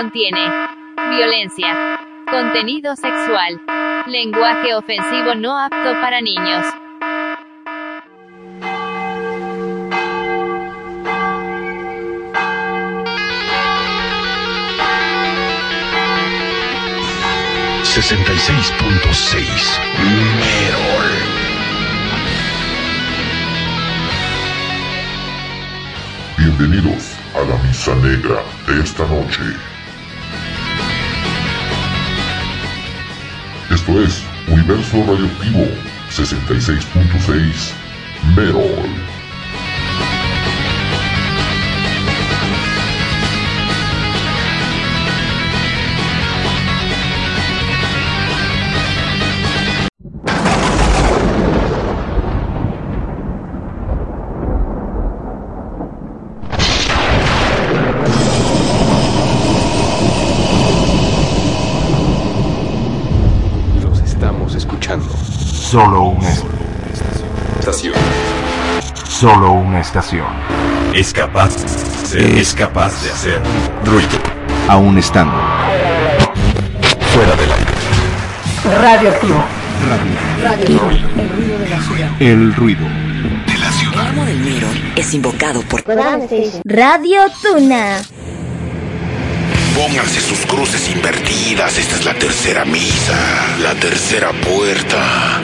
contiene violencia, contenido sexual, lenguaje ofensivo no apto para niños. Sesenta y seis punto seis. Merol. Bienvenidos a la misa negra de esta noche. Esto es Universo Radioactivo 66.6 Merol. Solo una, Estación. solo una estación. Es capaz, es capaz de hacer ruido. Aún estando Fuera del aire. Radioactivo. el ruido. El amo del Mirror es invocado por Radio Tuna. Pónganse sus cruces invertidas. Esta es la tercera misa, la tercera puerta.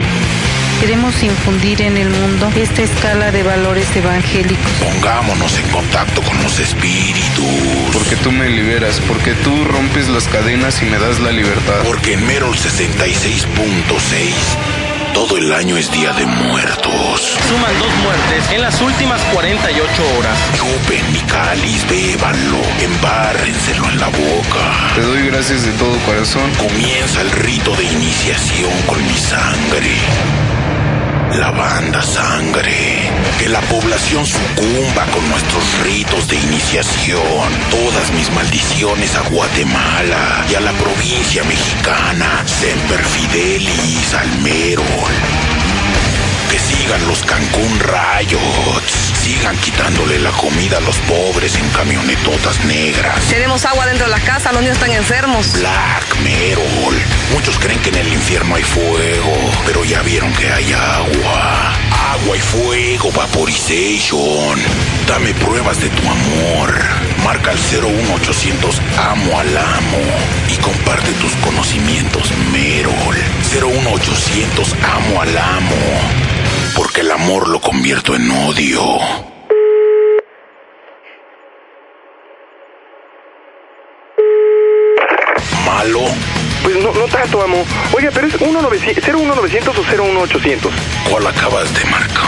Queremos infundir en el mundo esta escala de valores evangélicos. Pongámonos en contacto con los espíritus. Porque tú me liberas, porque tú rompes las cadenas y me das la libertad. Porque en Merol 66.6 todo el año es Día de Muertos. Suman dos muertes en las últimas 48 horas. Chupen mi cáliz, bébanlo, embárrenselo en la boca. Te doy gracias de todo corazón. Comienza el rito de iniciación con mi sangre. Lavanda sangre. Que la población sucumba con nuestros ritos de iniciación. Todas mis maldiciones a Guatemala y a la provincia mexicana. Semper Fidelis al Merol. Que sigan los Cancún Riots. Sigan quitándole la comida a los pobres en camionetotas negras. Tenemos agua dentro de las casas, los niños están enfermos. Black Merol. Muchos creen que en el infierno hay fuego, pero ya vieron que hay agua. Agua y fuego, vaporization. Dame pruebas de tu amor. Marca al 01800 Amo al Amo y comparte tus conocimientos, Merol. 01800 Amo al Amo. Porque el amor lo convierto en odio. ¿Malo? Pues no, no tanto, amo. Oiga, pero es 01900 o 01800. ¿Cuál acabas de marcar?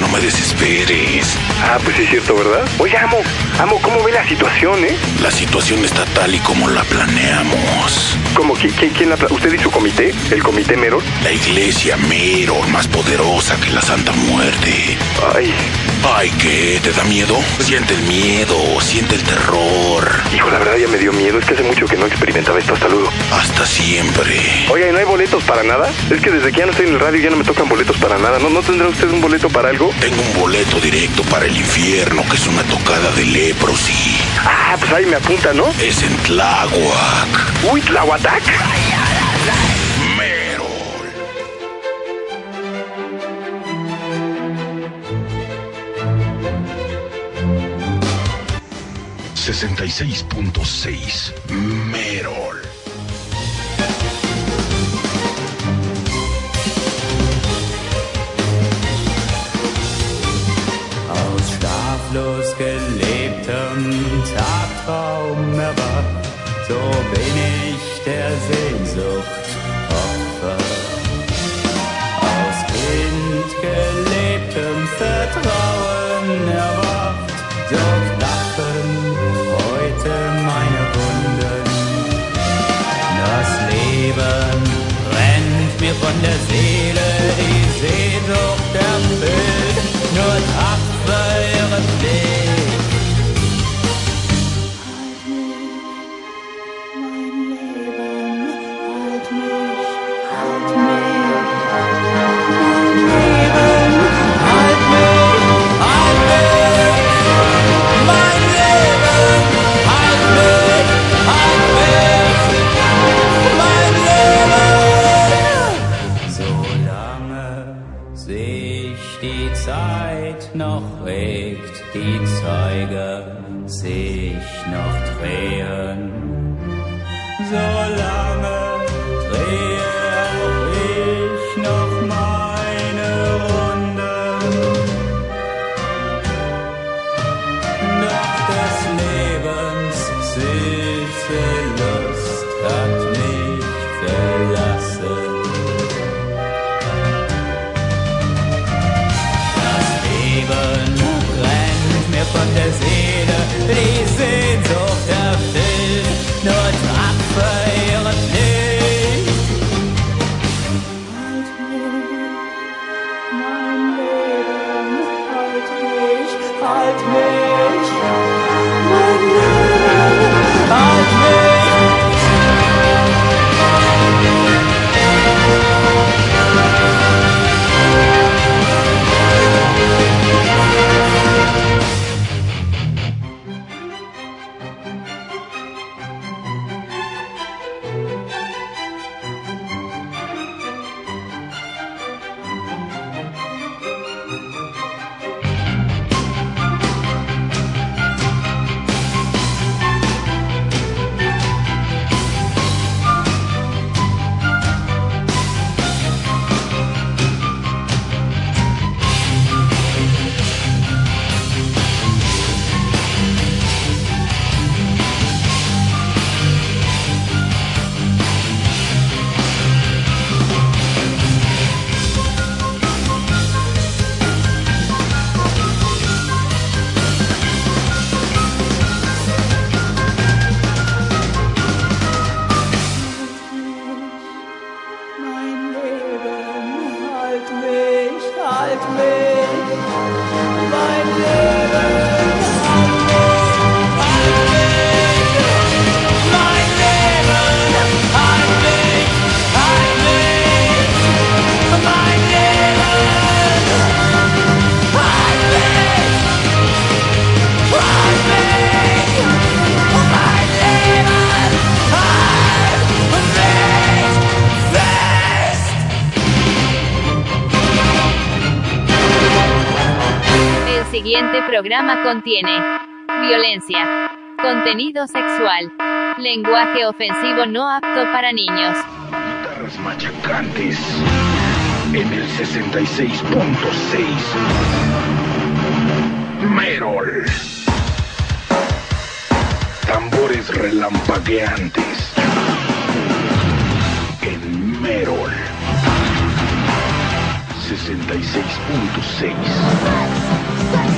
No me desesperes. Ah, pues es cierto, ¿verdad? Oye, amo, amo, ¿cómo ve la situación, eh? La situación está tal y como la planeamos. ¿Cómo? ¿Qui- qui- ¿Quién la ¿Usted y su comité? ¿El comité Merol? La iglesia Merol, más poderosa que la Santa Muerte. Ay, Ay, ¿qué? ¿Te da miedo? Siente el miedo, siente el terror. hijo, la verdad ya me dio miedo. Es que hace mucho que no experimentaba esto. Hasta luego. Hasta siempre. Oiga, ¿y no hay boletos para nada? Es que desde que ya no estoy en el radio ya no me tocan boletos para nada. ¿No, ¿no tendrá usted un boleto para algo? Tengo un boleto directo para el infierno, que es una tocada de leprosy. Ah, pues ahí me apunta, ¿no? Es en Tláhuac. Uy, Tlahuatac. 66.6 Merol. Aus schlaflos gelebtem Tagtraum erwacht, so bin ich der See. Von der Seele, die Zeuge sich noch drehen. Programa contiene violencia, contenido sexual, lenguaje ofensivo no apto para niños. Guitarras machacantes en el 66.6. Merol. Tambores relampagueantes en Merol. 66.6.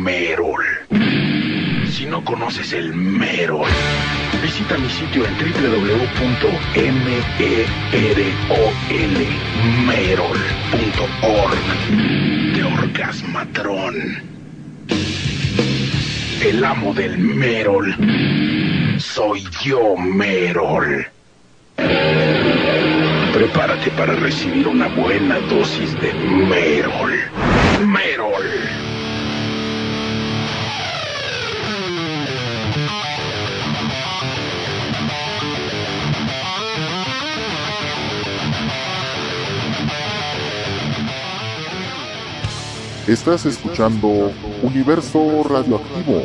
Merol. Si no conoces el Merol, visita mi sitio en www.merol.org de Orgasmatrón. El amo del Merol. Soy yo, Merol. Prepárate para recibir una buena dosis de Merol. Merol. Estás escuchando Universo Radioactivo.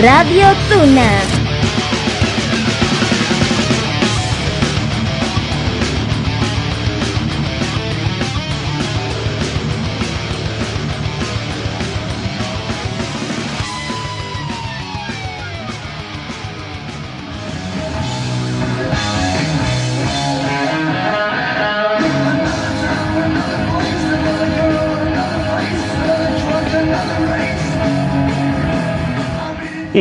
Radio Tuna.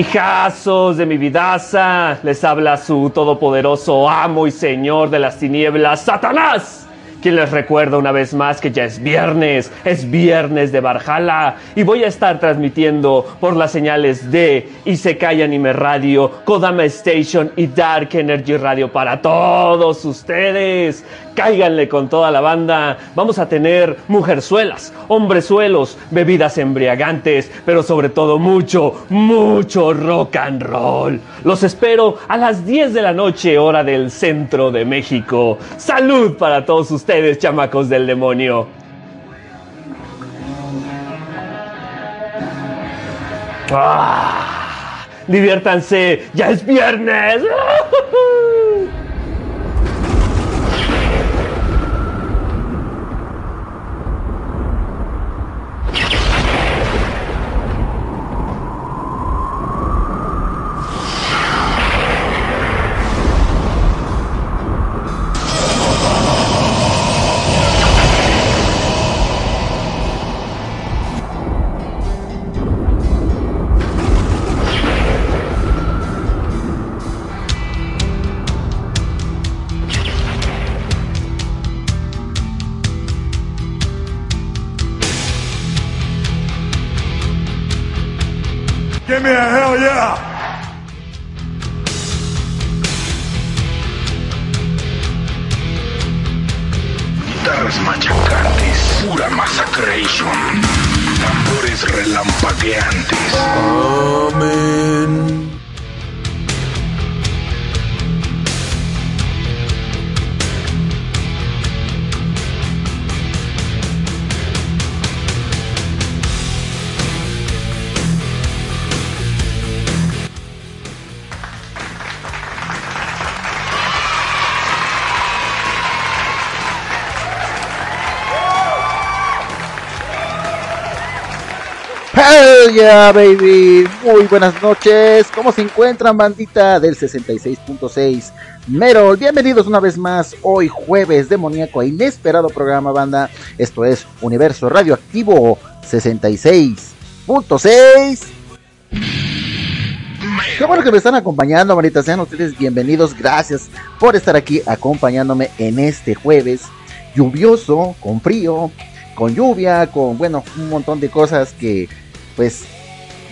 Hijazos de mi vidaza, les habla su todopoderoso amo y señor de las tinieblas, Satanás quien les recuerda una vez más que ya es viernes, es viernes de Barjala y voy a estar transmitiendo por las señales de Isekai Anime Radio, Kodama Station y Dark Energy Radio para todos ustedes. Cáiganle con toda la banda. Vamos a tener mujerzuelas, hombrezuelos, bebidas embriagantes, pero sobre todo mucho, mucho rock and roll. Los espero a las 10 de la noche, hora del centro de México. Salud para todos ustedes, chamacos del demonio. ¡Ah! Diviértanse, ya es viernes. yeah! Yeah, baby. Muy buenas noches. ¿Cómo se encuentran, bandita del 66.6 Merol? Bienvenidos una vez más. Hoy jueves demoníaco e inesperado programa, banda. Esto es Universo Radioactivo 66.6. Qué bueno que me están acompañando, bandita. Sean ustedes bienvenidos. Gracias por estar aquí acompañándome en este jueves lluvioso, con frío, con lluvia, con bueno, un montón de cosas que pues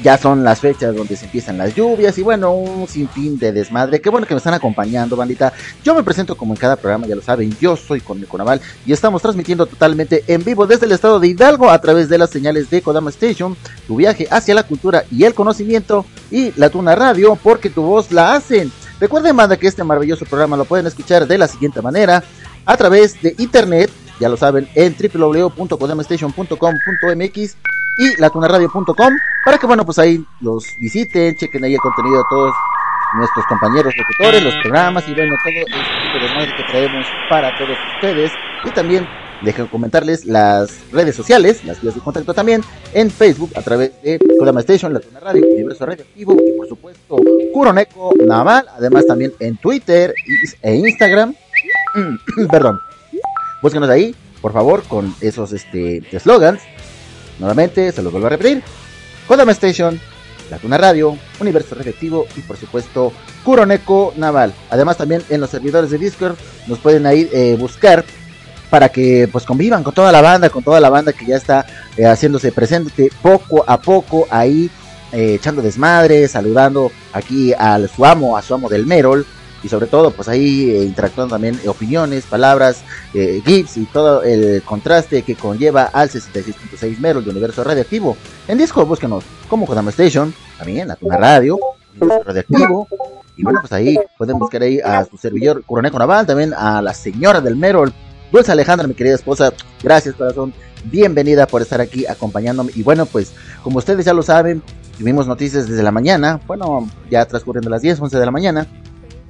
ya son las fechas donde se empiezan las lluvias y bueno, un sinfín de desmadre. Qué bueno que me están acompañando, bandita. Yo me presento como en cada programa, ya lo saben, yo soy con Naval y estamos transmitiendo totalmente en vivo desde el estado de Hidalgo a través de las señales de Kodama Station, tu viaje hacia la cultura y el conocimiento y la Tuna Radio, porque tu voz la hacen. Recuerden, banda, que este maravilloso programa lo pueden escuchar de la siguiente manera, a través de internet, ya lo saben, en www.kodamastation.com.mx y latunaradio.com para que bueno pues ahí los visiten, chequen ahí el contenido de todos nuestros compañeros locutores, los programas y bueno todo este tipo de madre que traemos para todos ustedes y también dejen comentarles las redes sociales, las vías de contacto también en Facebook a través de Kodama Station, La Tuna Radio, Universo Radioactivo y por supuesto Kuroneko Naval, además también en Twitter e Instagram. Perdón. Búsquenos ahí, por favor, con esos este slogans Nuevamente, se los vuelvo a repetir. Kodama Station, La Tuna Radio, Universo Reflectivo y por supuesto Kuroneko Naval. Además también en los servidores de Discord nos pueden ahí eh, buscar para que pues convivan con toda la banda, con toda la banda que ya está eh, haciéndose presente poco a poco ahí, eh, echando desmadre, saludando aquí al su amo, a su amo del Merol y sobre todo pues ahí eh, interactuando también opiniones, palabras, eh, GIFs y todo el contraste que conlleva al 66.6 Merol de Universo Radioactivo. En Discord búsquenos como Kodama Station, también la Tuna Radio, Universo Radioactivo. Y bueno, pues ahí pueden buscar ahí a su servidor Coroneco Naval, también a la señora del Merol, Dulce Alejandra, mi querida esposa. Gracias, corazón. Bienvenida por estar aquí acompañándome. Y bueno, pues como ustedes ya lo saben, tuvimos noticias desde la mañana. Bueno, ya transcurriendo las 10, 11 de la mañana.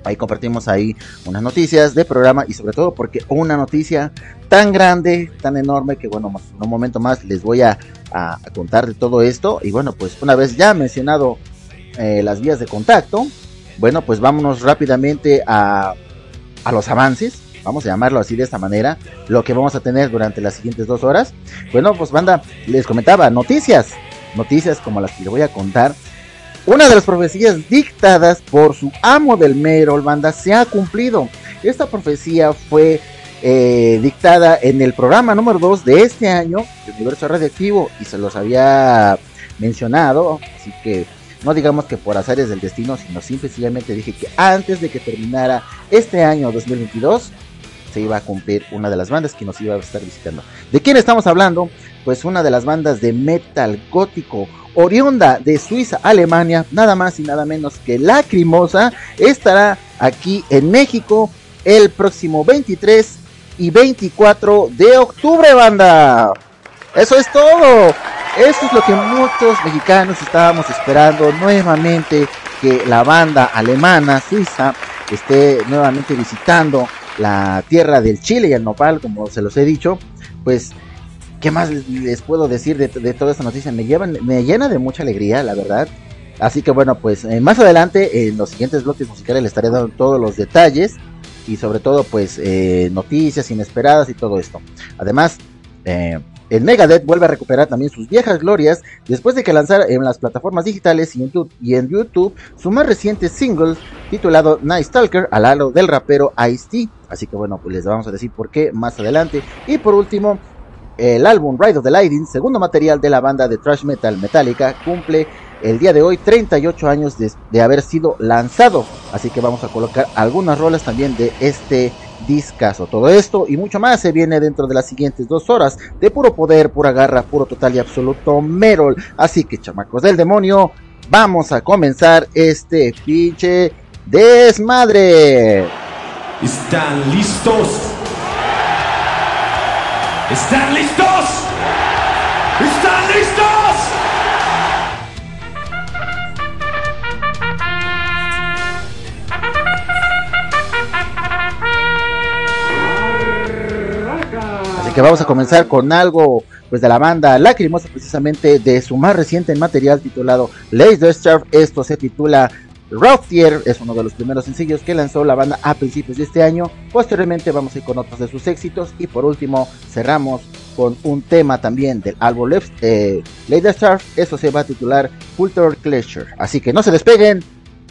Ahí compartimos ahí unas noticias de programa y sobre todo porque una noticia tan grande, tan enorme que bueno, en un momento más les voy a, contar de todo esto. Y bueno, pues una vez ya mencionado eh, las vías de contacto, bueno, pues vámonos rápidamente a, a los avances. Vamos a llamarlo así de esta manera, lo que vamos a tener durante las siguientes dos horas. Bueno, pues banda, les comentaba, noticias, noticias como las que les voy a contar una de las profecías dictadas por su amo del Merol, banda, se ha cumplido. Esta profecía fue eh, dictada en el programa número 2 de este año, de Universo Radioactivo, y se los había mencionado, así que no digamos que por azares del destino, sino simplemente dije que antes de que terminara este año 2022, se iba a cumplir una de las bandas que nos iba a estar visitando. ¿De quién estamos hablando? Pues una de las bandas de metal gótico oriunda de Suiza, Alemania, nada más y nada menos que Lacrimosa, estará aquí en México el próximo 23 y 24 de octubre, banda. Eso es todo. Eso es lo que muchos mexicanos estábamos esperando nuevamente que la banda alemana suiza esté nuevamente visitando la tierra del Chile y el nopal, como se los he dicho. Pues ¿Qué más les puedo decir de, toda esta noticia? Me, llevan, me llena de mucha alegría, la verdad. Así que bueno, pues eh, más adelante en los siguientes bloques musicales les estaré dando todos los detalles y sobre todo pues eh, noticias inesperadas y todo esto. Además, eh, el Megadeth vuelve a recuperar también sus viejas glorias después de que lanzara en las plataformas digitales y en, YouTube, su más reciente single titulado Night Stalker al halo del rapero Ice-T. Así que bueno, pues les vamos a decir por qué más adelante. Y por último, el álbum Ride of the Lightning, segundo material de la banda de thrash metal Metallica, cumple el día de hoy 38 años de, haber sido lanzado. Así que vamos a colocar algunas rolas también de este discazo. Todo esto y mucho más se viene dentro de las siguientes dos horas de puro poder, pura garra, puro total y absoluto Merol. Así que chamacos del demonio, vamos a comenzar este pinche desmadre. ¿Están listos? ¿Están listos? ¿Están listos? Así que vamos a comenzar con algo pues de la banda Lacrimosa precisamente de su más reciente material titulado Laser Starve. Esto se titula Roughier es uno de los primeros sencillos que lanzó la banda a principios de este año. Posteriormente vamos a ir con otros de sus éxitos y por último cerramos con un tema también del álbum Left, eh, Later Star. Eso se va a titular Culture Pleasure. Así que no se despeguen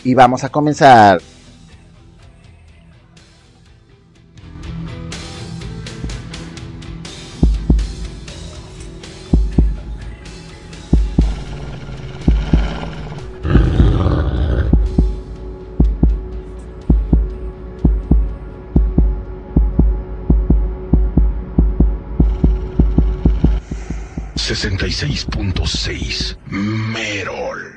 y vamos a comenzar. 66.6 Merol.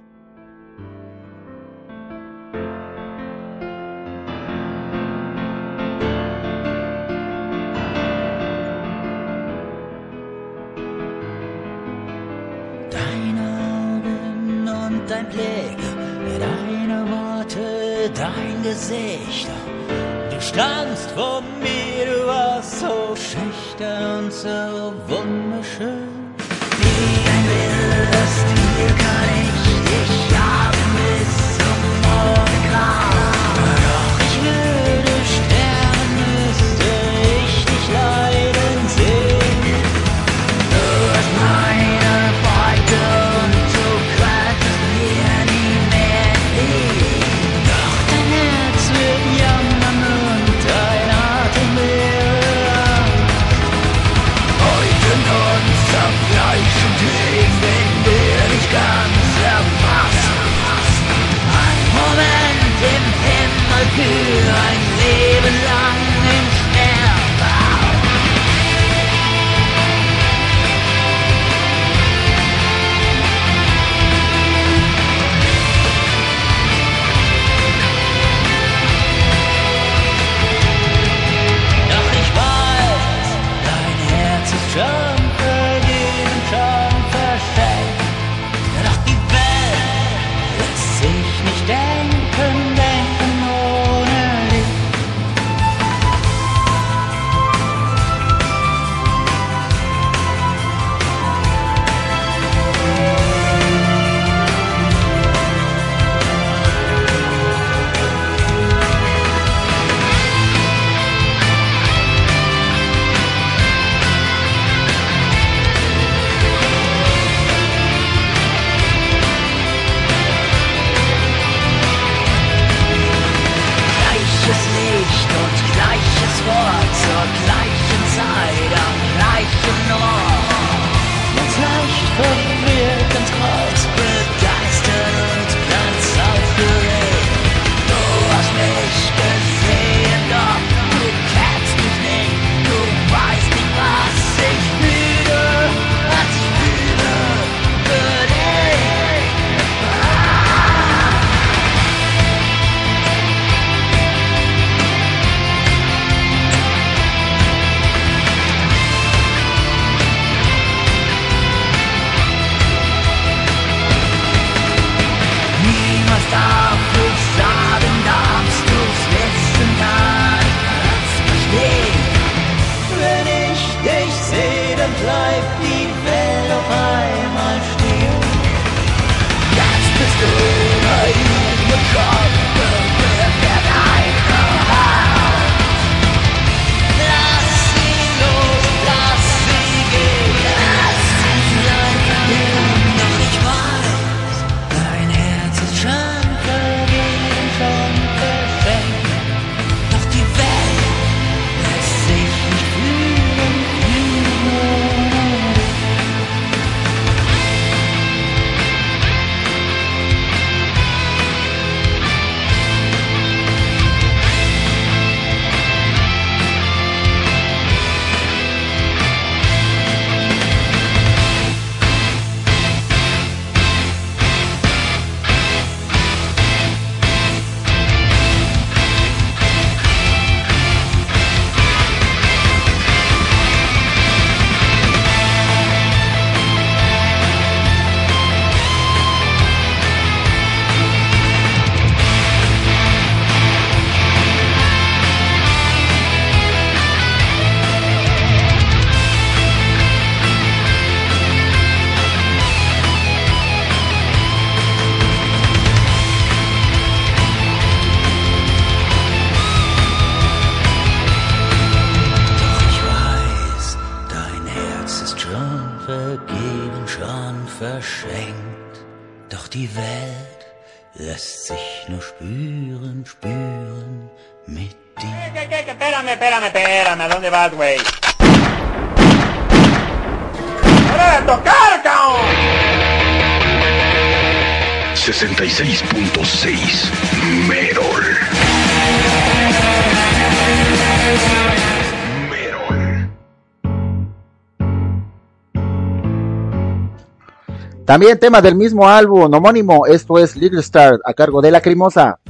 Deine Augen und dein Blick, deine Worte, dein Gesicht. Du standst vor mir, du warst so schüchtern und so wunderschön. you got it. También tema del mismo álbum homónimo, esto es Little Star a cargo de Lacrimosa.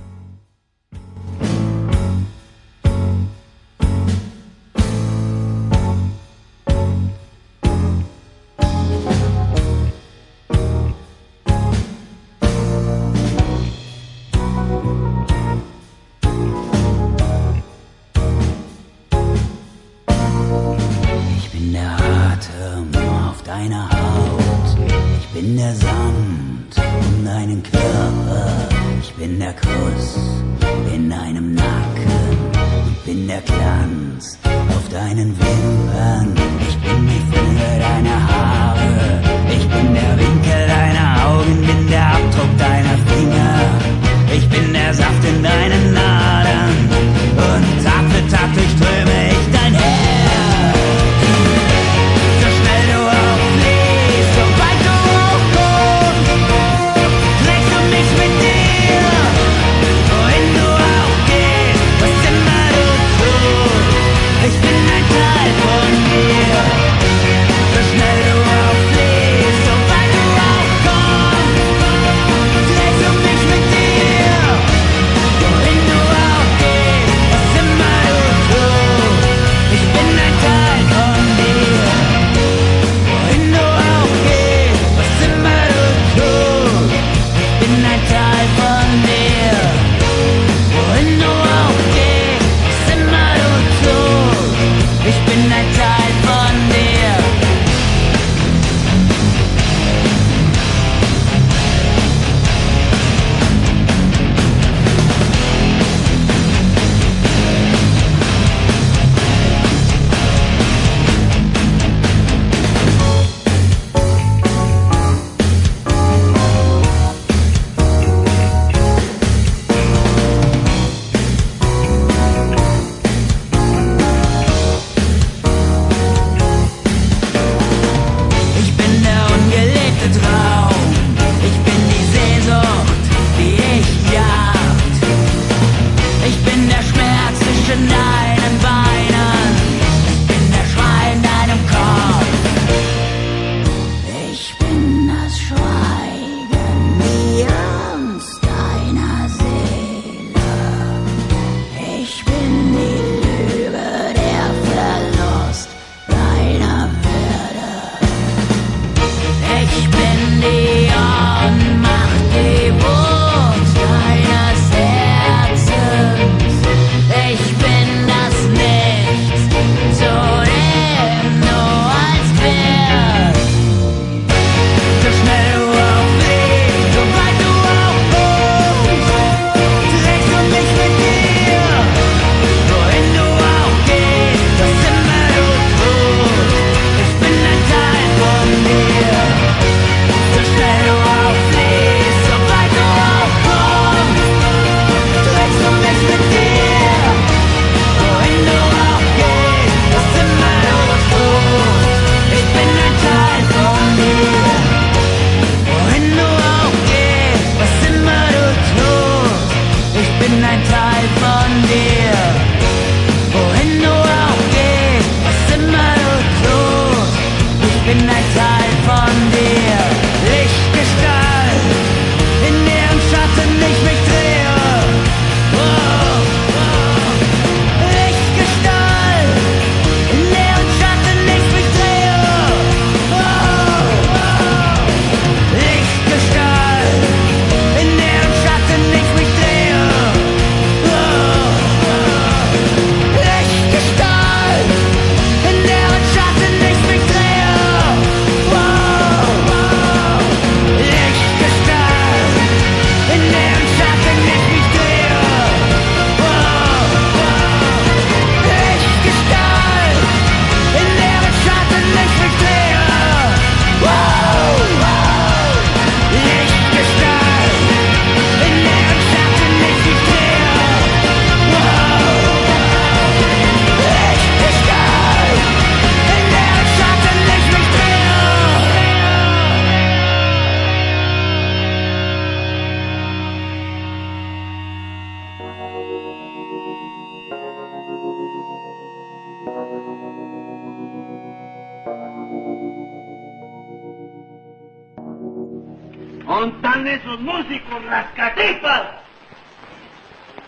montan esos músicos las rascatipas.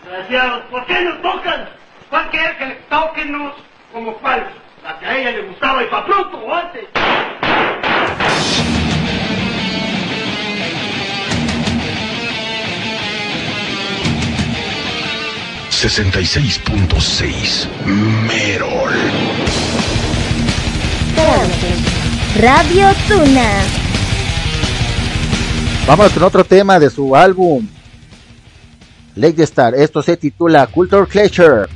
Desgraciados, ¿por qué nos tocan? ¿Cuál quería que le toquenos como cuál? La que a ella le gustaba y para pronto o antes. ...66.6... ...Merol... ...Radio Tuna... Vamos con otro tema de su álbum Lake Star. Esto se titula Culture Clasher.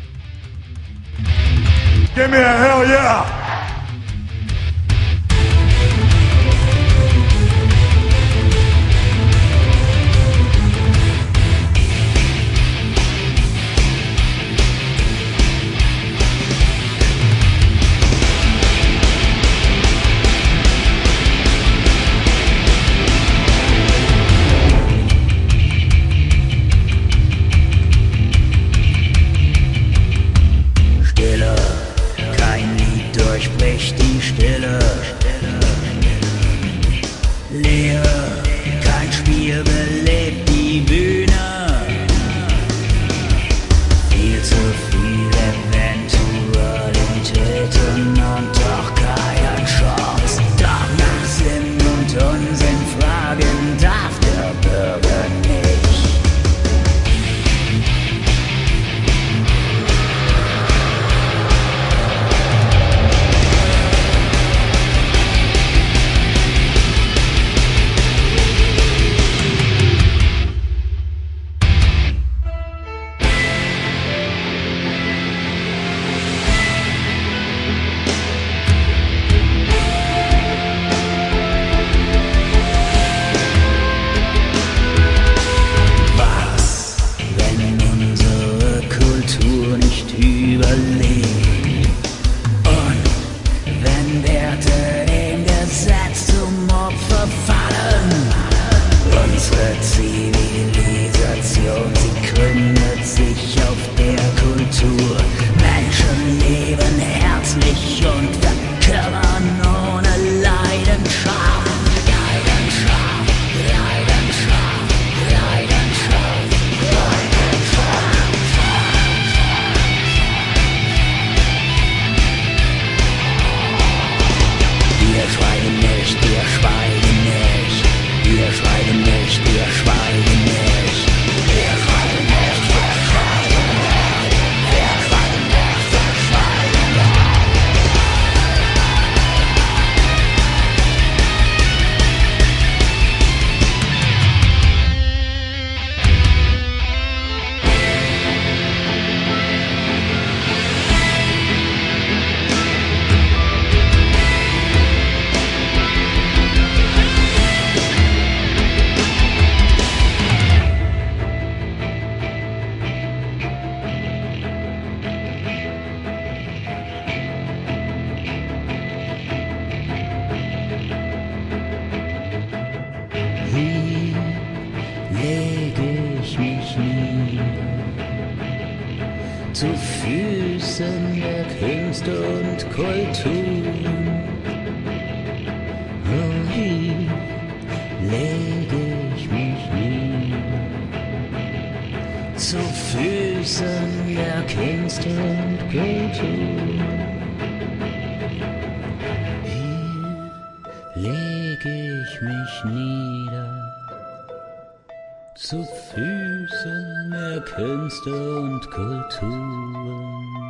Füßen erkennst und Kulturen.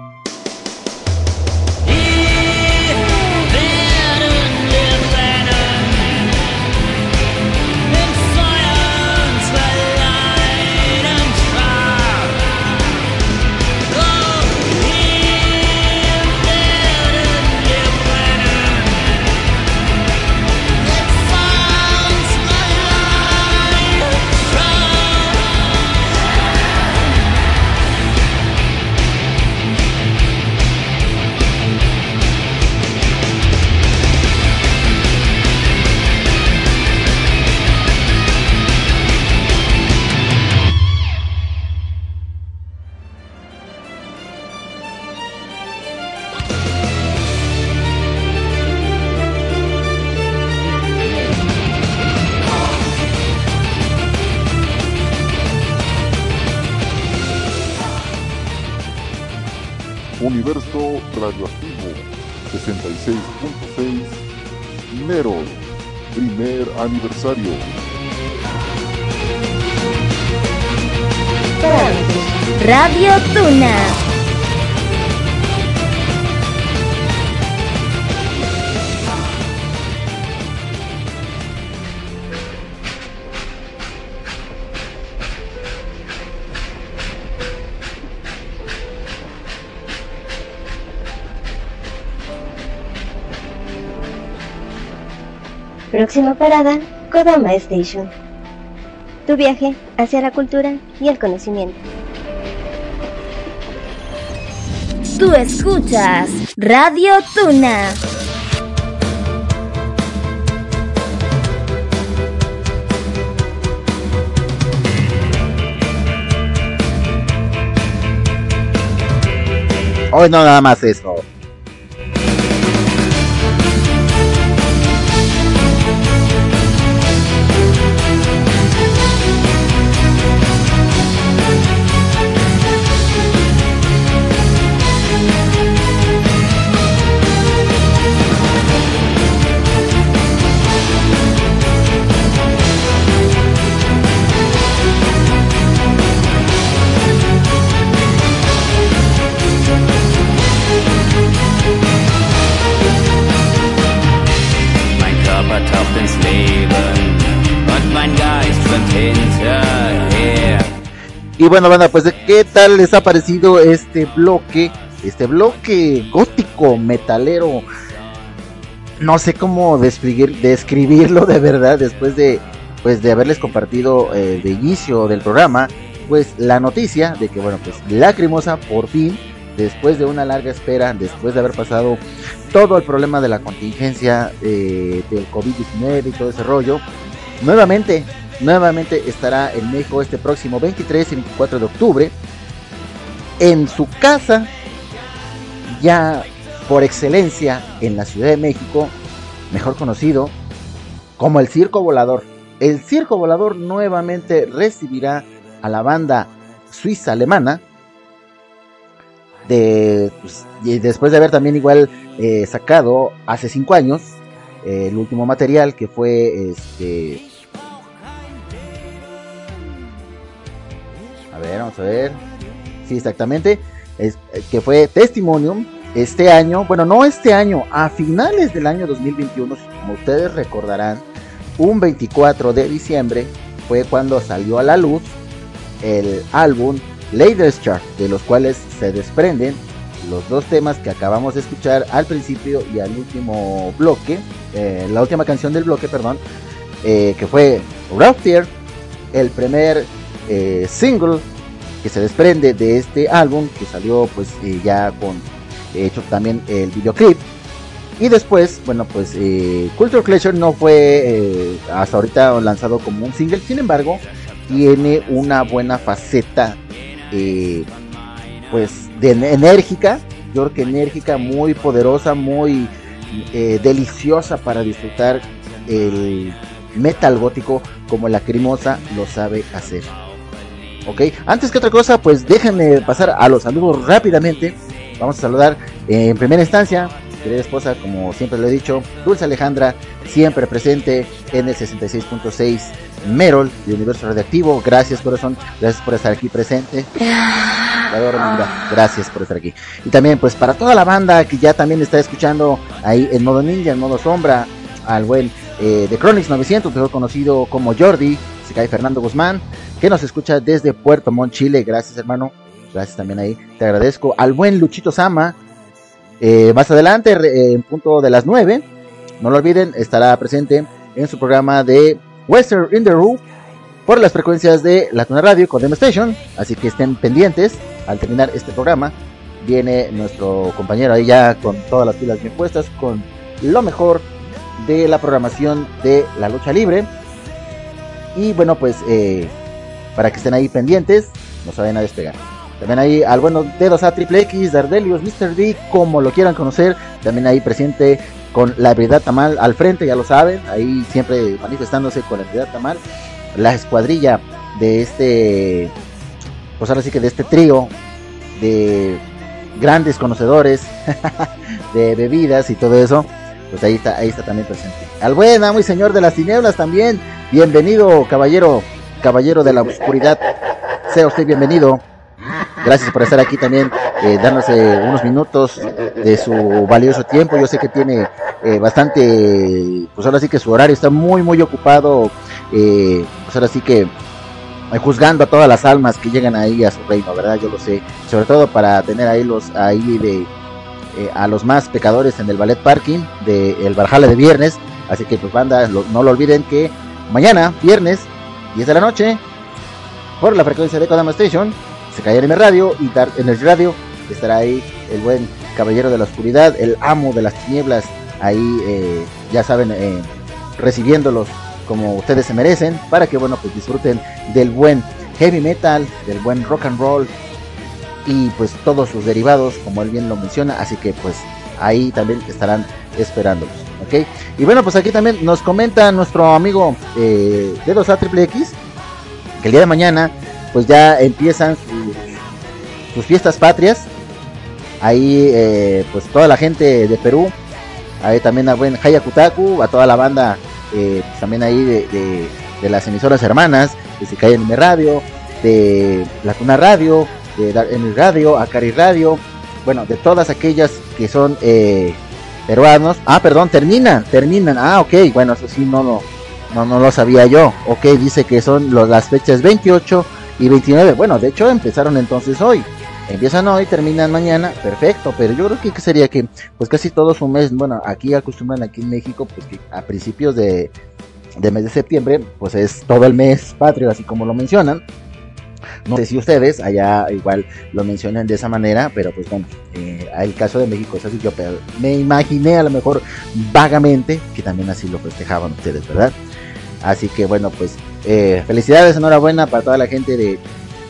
Aniversario. Radio Tuna. Próxima parada, Kodama Station. Tu viaje hacia la cultura y el conocimiento. Tú escuchas Radio Tuna. Hoy no nada más eso. Y bueno, banda, pues ¿qué tal les ha parecido este bloque? Este bloque gótico, metalero. No sé cómo describir, describirlo de verdad después de pues de haberles compartido eh, de inicio del programa, pues la noticia de que bueno, pues Lacrimosa por fin, después de una larga espera, después de haber pasado todo el problema de la contingencia eh, del COVID-19 y todo ese rollo, nuevamente nuevamente estará en México este próximo 23 y 24 de octubre en su casa ya por excelencia en la Ciudad de México, mejor conocido como el Circo Volador. El Circo Volador nuevamente recibirá a la banda suiza alemana de pues, y después de haber también igual eh, sacado hace cinco años eh, el último material que fue este A ver, vamos a ver. Sí, exactamente. Es, eh, que fue Testimonium este año. Bueno, no este año, a finales del año 2021, como ustedes recordarán, un 24 de diciembre fue cuando salió a la luz el álbum Ladies Chart, de los cuales se desprenden los dos temas que acabamos de escuchar al principio y al último bloque, eh, la última canción del bloque, perdón, eh, que fue Rough el primer eh, single que se desprende de este álbum que salió pues eh, ya con hecho también el videoclip. Y después bueno pues eh, Culture Pleasure no fue eh, hasta ahorita lanzado como un single sin embargo tiene una buena faceta eh, pues de enérgica yo creo que enérgica muy poderosa muy eh, deliciosa para disfrutar el metal gótico como la crimosa lo sabe hacer Ok, antes que otra cosa, pues déjenme pasar a los saludos rápidamente. Vamos a saludar eh, en primera instancia, querida esposa, como siempre lo he dicho, Dulce Alejandra, siempre presente en el 66.6 Merol de Universo Radioactivo. Gracias, corazón, gracias por estar aquí presente. Linda. Gracias por estar aquí. Y también, pues, para toda la banda que ya también está escuchando ahí en modo ninja, en modo sombra, al buen eh, de Chronix 900, mejor conocido como Jordi, se cae Fernando Guzmán, que nos escucha desde Puerto Montt, Chile. Gracias, hermano. Gracias también ahí. Te agradezco. Al buen Luchito Sama. Eh, más adelante, eh, en punto de las 9, no lo olviden, estará presente en su programa de Western in the Roof por las frecuencias de la Tuna Radio con Dem Station. Así que estén pendientes al terminar este programa. Viene nuestro compañero ahí ya con todas las pilas bien puestas, con lo mejor de la programación de la lucha libre. Y bueno, pues eh, para que estén ahí pendientes, no se vayan a despegar. También ahí al bueno dedos a Triple X, Dardelius, Mr. D, como lo quieran conocer. También ahí presente con la habilidad Tamal al frente, ya lo saben. Ahí siempre manifestándose con la habilidad Tamal. La escuadrilla de este, pues ahora sí que de este trío de grandes conocedores de bebidas y todo eso, pues ahí está, ahí está también presente. Al buen amo y señor de las tinieblas también, bienvenido caballero, caballero de la oscuridad, sea usted bienvenido. Gracias por estar aquí también, eh, darnos eh, unos minutos de su valioso tiempo. Yo sé que tiene eh, bastante, pues ahora sí que su horario está muy, muy ocupado. Eh, pues ahora sí que eh, juzgando a todas las almas que llegan ahí a su reino, ¿verdad? Yo lo sé. Sobre todo para tener ahí los ahí de a los más pecadores en el ballet parking de el Valhalla de viernes. Así que pues banda, no lo olviden que mañana, viernes, 10 de la noche, por la frecuencia de Kodama Station, se cae en radio y Dark Energy Radio. Estará ahí el buen caballero de la oscuridad, el amo de las tinieblas, ahí eh, ya saben, eh, recibiéndolos como ustedes se merecen, para que bueno pues disfruten del buen heavy metal, del buen rock and roll y pues todos sus derivados, como él bien lo menciona, así que pues ahí también estarán esperándolos, Y bueno, pues aquí también nos comenta nuestro amigo eh, Dedos A Triple X, que el día de mañana pues ya empiezan sus, fiestas patrias, ahí eh, pues toda la gente de Perú, ahí también a buen Hayakutaku, a toda la banda eh, pues, también ahí de, de- de las emisoras hermanas, de Sekai Anime Radio, de La Tuna Radio, de Dark Radio, Akari Radio, bueno, de todas aquellas que son peruanos. Ah, perdón, terminan, terminan. Ah, ok, bueno, eso sí, no, no, no, lo sabía yo. Ok, dice que son las fechas 28 y 29. Bueno, de hecho empezaron entonces hoy. Empiezan hoy, terminan mañana, perfecto, pero yo creo que que sería que pues casi todo su mes, bueno, aquí acostumbran aquí en México, pues que a principios de, de mes de septiembre, pues es todo el mes patrio, así como lo mencionan. No sé si ustedes allá igual lo mencionan de esa manera, pero pues bueno, eh, el caso de México es así, yo me imaginé a lo mejor vagamente que también así lo festejaban ustedes, ¿verdad? Así que bueno, pues eh, felicidades, enhorabuena para toda la gente de,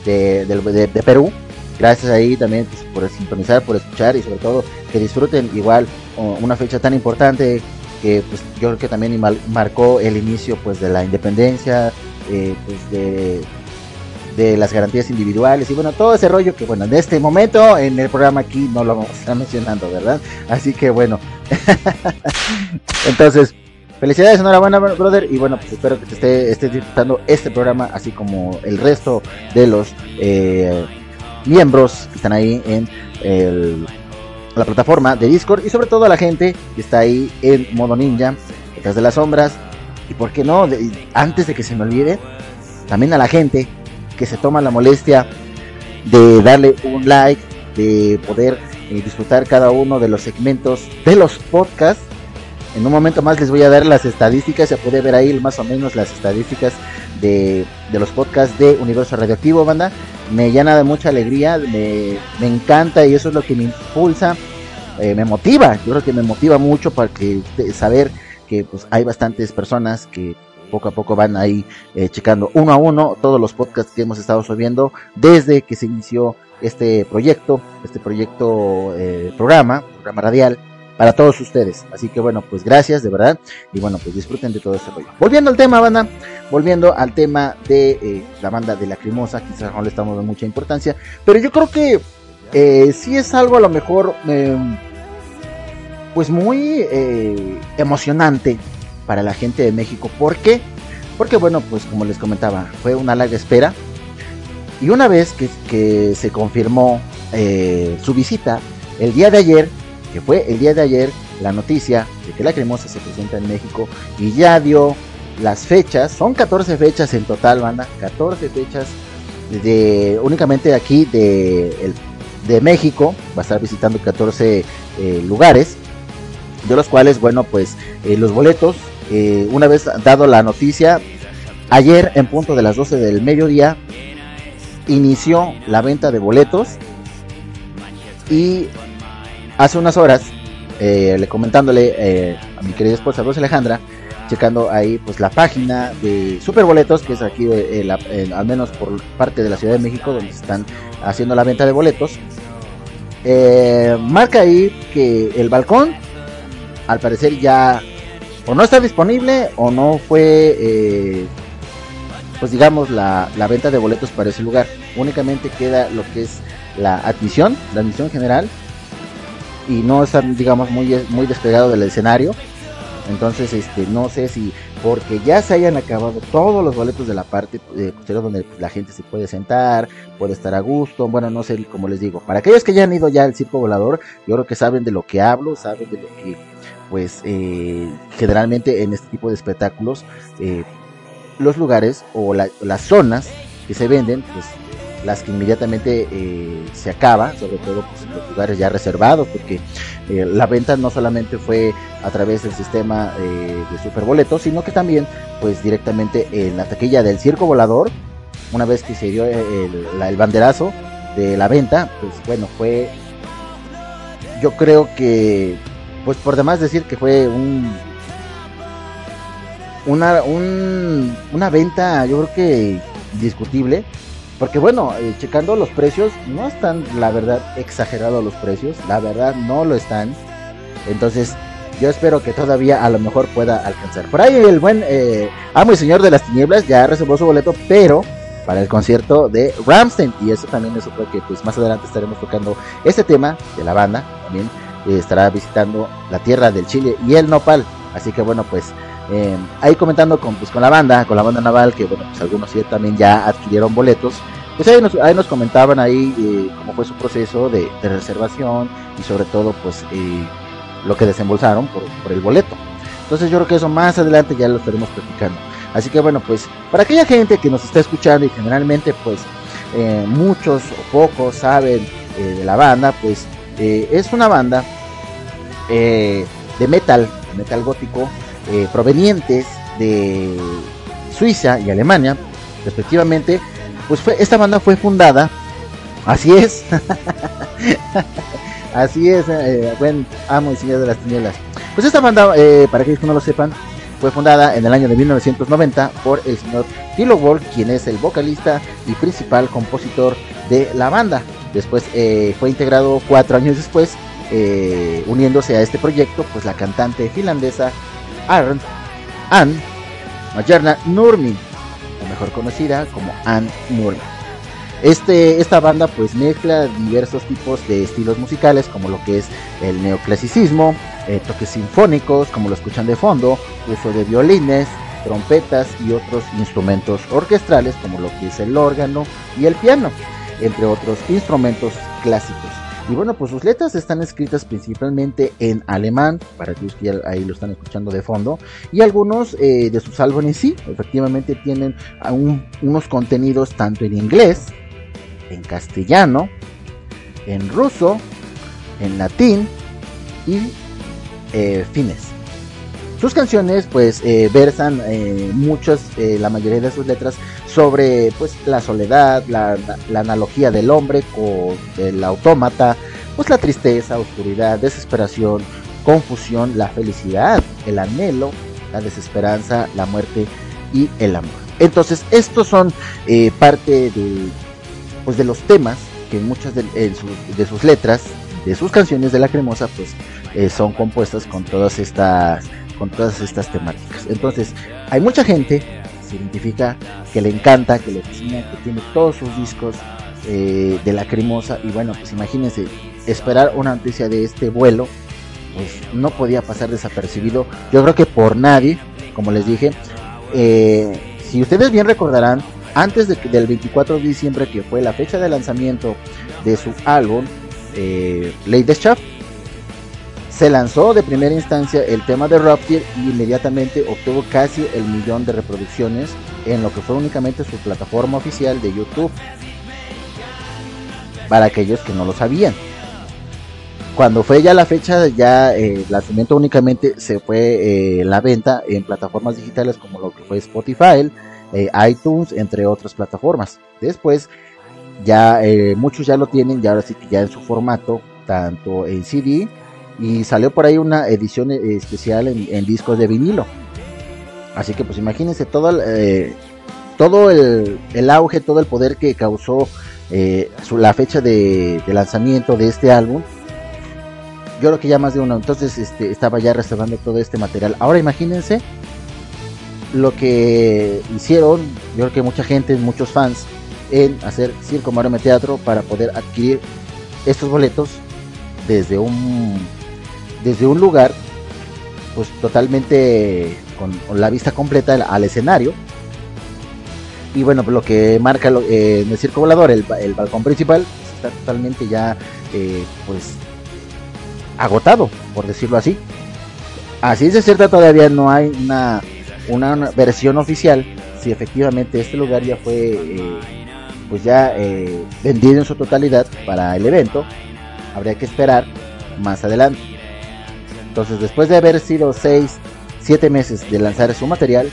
de, de- de Perú. Gracias ahí también pues, por sintonizar, por escuchar y sobre todo que disfruten igual una fecha tan importante que pues yo creo que también marcó el inicio pues de la independencia, eh, pues de, de las garantías individuales y bueno, todo ese rollo que bueno, en este momento en el programa aquí no lo vamos a estar mencionando, ¿verdad? Así que bueno, entonces Felicidades, enhorabuena, brother. Y bueno, pues espero que te esté, estés disfrutando este programa, así como el resto de los eh, miembros que están ahí en la plataforma de Discord. Y sobre todo a la gente que está ahí en modo ninja, detrás de las sombras. Y por qué no, antes de que se me olvide, también a la gente que se toma la molestia de darle un like, de poder eh, disfrutar cada uno de los segmentos de los podcasts. En un momento más les voy a dar las estadísticas, se puede ver ahí más o menos las estadísticas de, de los podcasts de Universo Radioactivo, banda. Me llena de mucha alegría, me, me encanta y eso es lo que me impulsa, eh, me motiva, yo creo que me motiva mucho para que saber que pues hay bastantes personas que poco a poco van ahí eh, checando uno a uno todos los podcasts que hemos estado subiendo desde que se inició este proyecto, este proyecto eh, programa, programa radial para todos ustedes. Así que bueno, pues gracias de verdad y bueno, pues disfruten de todo este rollo. Volviendo al tema, banda, volviendo al tema de eh, la banda de Lacrimosa, quizás no le estamos dando mucha importancia, pero yo creo que eh, sí es algo a lo mejor eh, pues muy eh, emocionante para la gente de México. ¿Por qué? Porque bueno, pues como les comentaba, fue una larga espera. Y una vez que, que se confirmó eh, su visita, el día de ayer, que fue el día de ayer, la noticia de que la cremosa se presenta en México y ya dio las fechas, son 14 fechas en total, banda, 14 fechas de únicamente aquí de, el- de México, va a estar visitando 14 eh, lugares, de los cuales, bueno, pues eh, los boletos, eh, una vez dado la noticia, ayer en punto de las 12 del mediodía, inició la venta de boletos y hace unas horas, eh, le comentándole eh, a mi querida esposa Rosa Alejandra, checando ahí pues la página de Superboletos, que es aquí al menos por parte de la Ciudad de México, donde están haciendo la venta de boletos. Marca ahí que el balcón, al parecer ya o no está disponible o no fue, eh, pues digamos, la, la venta de boletos para ese lugar. Únicamente queda lo que es la admisión, la admisión general, y no están, digamos, muy, muy despegado del escenario. Entonces, este, no sé si porque ya se hayan acabado todos los boletos de la parte eh, donde la gente se puede sentar, puede estar a gusto, bueno, no sé cómo les digo. Para aquellos que ya han ido ya al circo volador, yo creo que saben de lo que hablo, saben de lo que, pues, eh, generalmente en este tipo de espectáculos, eh, los lugares o las zonas que se venden, pues las que inmediatamente eh, se acaba, sobre todo pues, los lugares ya reservados, porque la venta no solamente fue a través del sistema de superboletos, sino que también pues directamente en la taquilla del circo volador, una vez que se dio el, el banderazo de la venta, pues bueno, fue, yo creo que, pues por demás decir que fue un una, un, una venta, yo creo que discutible. Porque bueno, eh, checando los precios, no están, la verdad, exagerados los precios. La verdad, no lo están. Entonces, yo espero que todavía a lo mejor pueda alcanzar. Por ahí el buen eh, amo y señor de las tinieblas ya reservó su boleto, pero para el concierto de Ramstein. Y eso también es otro que pues más adelante estaremos tocando este tema de la banda. También estará visitando la tierra del Chile y el Nopal. Así que bueno, pues eh, ahí comentando con, pues, con la banda, con la banda naval, que bueno, pues algunos sí también ya adquirieron boletos. Pues ahí nos, ahí nos comentaban ahí eh, cómo fue su proceso de, reservación y sobre todo pues eh, lo que desembolsaron por, por, el boleto. Entonces yo creo que eso más adelante ya lo estaremos platicando. Así que bueno, pues para aquella gente que nos está escuchando y generalmente pues muchos o pocos saben de la banda, pues es una banda de metal, metal gótico, eh, provenientes de Suiza y Alemania, respectivamente, pues fue, esta banda fue fundada, así es, así es, eh, buen amo y señor de las tinieblas. Pues esta banda, eh, para aquellos que no lo sepan, fue fundada en el año de 1990 por el señor Philo Wall, quien es el vocalista y principal compositor de la banda. Después fue integrado cuatro años después, uniéndose a este proyecto, pues la cantante finlandesa Arn, Ann Majerna Nurmi, o mejor conocida como Ann Nurmi. Este, esta banda pues mezcla diversos tipos de estilos musicales como lo que es el neoclasicismo, eh, toques sinfónicos como lo escuchan de fondo, uso de violines, trompetas y otros instrumentos orquestrales como lo que es el órgano y el piano, entre otros instrumentos clásicos. Y bueno, pues sus letras están escritas principalmente en alemán, para aquellos que ahí lo están escuchando de fondo, y algunos eh, de sus álbumes sí, efectivamente tienen unos contenidos tanto en inglés, en castellano, en ruso, en latín y eh, fines. Sus canciones pues eh, versan muchas, la mayoría de sus letras sobre pues la soledad, la, analogía del hombre con el autómata, pues la tristeza, oscuridad, desesperación, confusión, la felicidad, el anhelo, la desesperanza, la muerte y el amor. Entonces estos son eh, parte de, pues, de los temas que muchas de, sus letras, de sus canciones de la cremosa, pues eh, son compuestas con todas estas con todas estas temáticas. Entonces, hay mucha gente se identifica, que le encanta, que le fascina, que tiene todos sus discos eh, de la cremosa. Y bueno, pues imagínense, esperar una noticia de este vuelo, pues no podía pasar desapercibido. Yo creo que por nadie, como les dije. Eh, si ustedes bien recordarán, antes de, del 24 de diciembre, que fue la fecha de lanzamiento de su álbum, eh, Lady Shaft, se lanzó de primera instancia el tema de Rupture y inmediatamente obtuvo casi el millón de reproducciones en lo que fue únicamente su plataforma oficial de YouTube. Para aquellos que no lo sabían. Cuando fue ya la fecha, ya eh, el lanzamiento únicamente se fue eh, la venta en plataformas digitales como lo que fue Spotify, eh, iTunes, entre otras plataformas. Después, ya muchos ya lo tienen, ya ahora sí que ya en su formato, tanto en CD y salió por ahí una edición eh, especial en, discos de vinilo. Así que pues imagínense todo, eh, todo el, auge, todo el poder que causó eh, la fecha de, lanzamiento de este álbum. Yo creo que ya más de uno, entonces este, estaba ya reservando todo este material. Ahora imagínense lo que hicieron, yo creo que mucha gente, muchos fans, en hacer Circo Maroma Teatro para poder adquirir estos boletos desde un desde un lugar pues totalmente con la vista completa al escenario. Y bueno pues lo que marca eh, en el circo volador el, balcón principal pues, está totalmente ya eh, pues agotado por decirlo así. Así es cierta todavía no hay una, una, versión oficial si efectivamente este lugar ya fue eh, pues ya vendido en su totalidad para el evento. Habría que esperar más adelante entonces, después de haber sido 6, 7 meses de lanzar su material,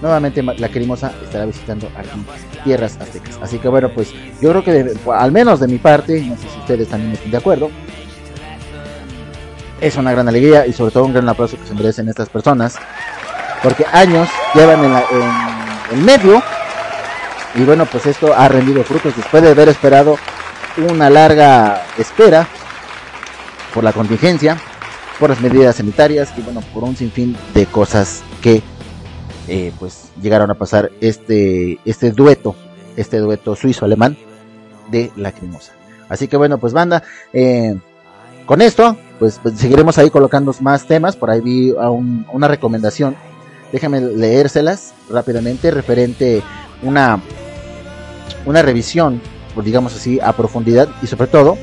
nuevamente la Crimosa estará visitando aquí tierras aztecas. Así que bueno, pues yo creo que al menos de mi parte, no sé si ustedes también están de acuerdo, es una gran alegría y sobre todo un gran aplauso que se merecen estas personas, porque años llevan en, en medio y bueno, pues esto ha rendido frutos después de haber esperado una larga espera por la contingencia por las medidas sanitarias y bueno, por un sinfín de cosas que eh, pues llegaron a pasar este, este dueto, este dueto suizo-alemán de Lacrimosa. Así que bueno, pues banda, eh, con esto, pues, pues, seguiremos ahí colocando más temas, por ahí vi una recomendación, déjame leérselas rápidamente, referente una, una revisión, pues digamos así, a profundidad y sobre todo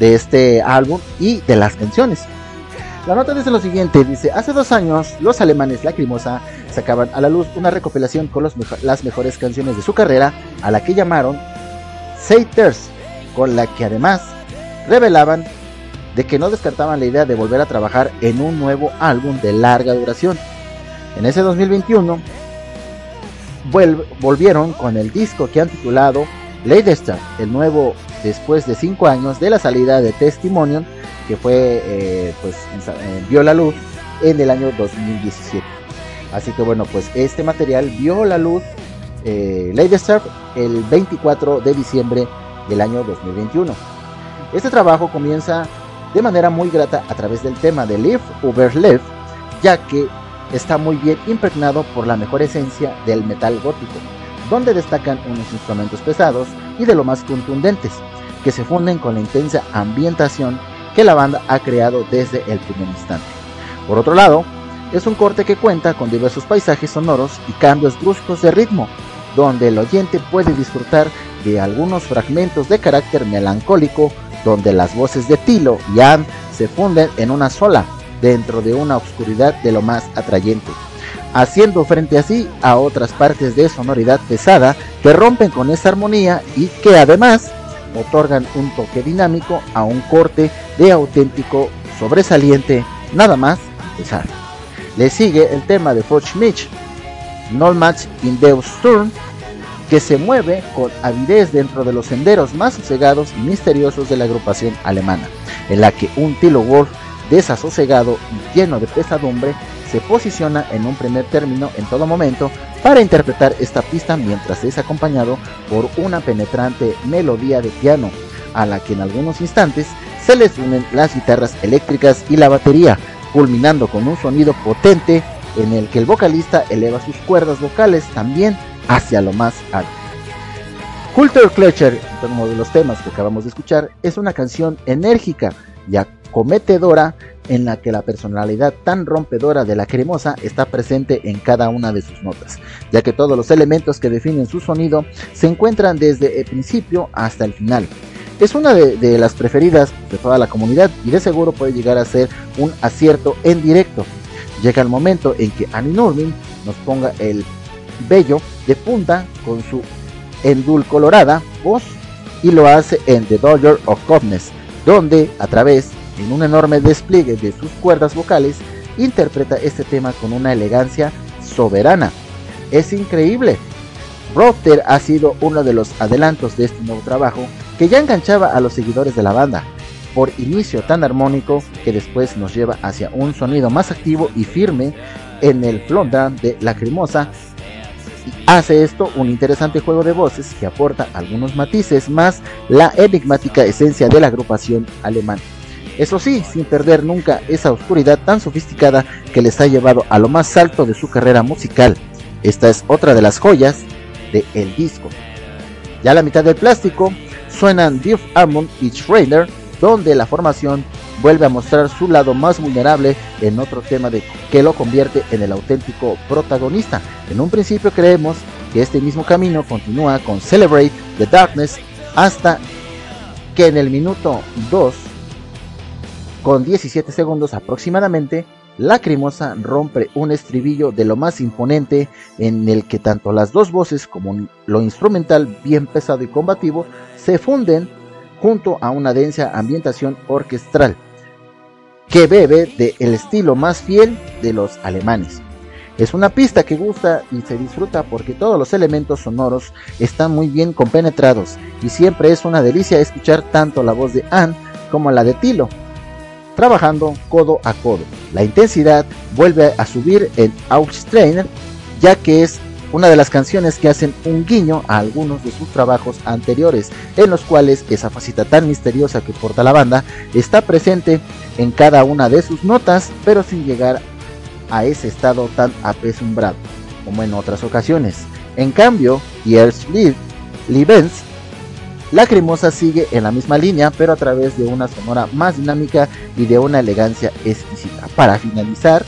de este álbum y de las canciones. La nota dice lo siguiente, dice, hace dos años los alemanes Lacrimosa sacaban a la luz una recopilación con las mejores canciones de su carrera, a la que llamaron Seiters, con la que además revelaban de que no descartaban la idea de volver a trabajar en un nuevo álbum de larga duración. En ese 2021 volvieron con el disco que han titulado Latest el nuevo después de cinco años de la salida de Testimonial que fue, eh, pues, eh, vio la luz en el año 2017. Así que bueno, pues este material vio la luz, eh, Lady Surf, el 24 de diciembre del año 2021. Este trabajo comienza de manera muy grata a través del tema de Live Over Live, ya que está muy bien impregnado por la mejor esencia del metal gótico, donde destacan unos instrumentos pesados y de lo más contundentes, que se funden con la intensa ambientación que la banda ha creado desde el primer instante. Por otro lado, es un corte que cuenta con diversos paisajes sonoros y cambios bruscos de ritmo, donde el oyente puede disfrutar de algunos fragmentos de carácter melancólico, donde las voces de Tilo y Anne se funden en una sola, dentro de una oscuridad de lo más atrayente, haciendo frente así a otras partes de sonoridad pesada que rompen con esa armonía y que además otorgan un toque dinámico a un corte de auténtico sobresaliente, nada más empezar. Le sigue el tema de Forge Mitch, No Match in Deus Turn, que se mueve con avidez dentro de los senderos más sosegados y misteriosos de la agrupación alemana, en la que un Tilo Wolf desasosegado y lleno de pesadumbre se posiciona en un primer término en todo momento para interpretar esta pista mientras es acompañado por una penetrante melodía de piano, a la que en algunos instantes se les unen las guitarras eléctricas y la batería, culminando con un sonido potente en el que el vocalista eleva sus cuerdas vocales también hacia lo más alto. Culture Clutcher, uno de los temas que acabamos de escuchar, es una canción enérgica y acometedora en la que la personalidad tan rompedora de la cremosa está presente en cada una de sus notas, ya que todos los elementos que definen su sonido se encuentran desde el principio hasta el final. Es una de, las preferidas de toda la comunidad y de seguro puede llegar a ser un acierto en directo. Llega el momento en que Annie Nurmin nos ponga el bello de punta con su endulcolorada voz y lo hace en The Dodger of Cobness, donde a través en un enorme despliegue de sus cuerdas vocales, interpreta este tema con una elegancia soberana. Es increíble. Brother ha sido uno de los adelantos de este nuevo trabajo que ya enganchaba a los seguidores de la banda, por inicio tan armónico que después nos lleva hacia un sonido más activo y firme en el Flondran de Lacrimosa. Hace esto un interesante juego de voces que aporta algunos matices más la enigmática esencia de la agrupación alemana. Eso sí, sin perder nunca esa oscuridad tan sofisticada que les ha llevado a lo más alto de su carrera musical. Esta es otra de las joyas del el disco. Ya a la mitad del plástico suenan Diff Armond y Schrader, donde la formación vuelve a mostrar su lado más vulnerable en otro tema de, que lo convierte en el auténtico protagonista. En un principio creemos que este mismo camino continúa con Celebrate the Darkness hasta que en el minuto 2, con 17 segundos aproximadamente, Lacrimosa rompe un estribillo de lo más imponente en el que tanto las dos voces como lo instrumental bien pesado y combativo se funden junto a una densa ambientación orquestral que bebe del estilo más fiel de los alemanes. Es una pista que gusta y se disfruta porque todos los elementos sonoros están muy bien compenetrados y siempre es una delicia escuchar tanto la voz de Anne como la de Tilo, trabajando codo a codo. La intensidad vuelve a subir en Outstrainer ya que es una de las canciones que hacen un guiño a algunos de sus trabajos anteriores, en los cuales esa faceta tan misteriosa que porta la banda está presente en cada una de sus notas, pero sin llegar a ese estado tan apesumbrado como en otras ocasiones. En cambio, Years Live, Livens, Lacrimosa sigue en la misma línea, pero a través de una sonora más dinámica y de una elegancia exquisita. Para finalizar,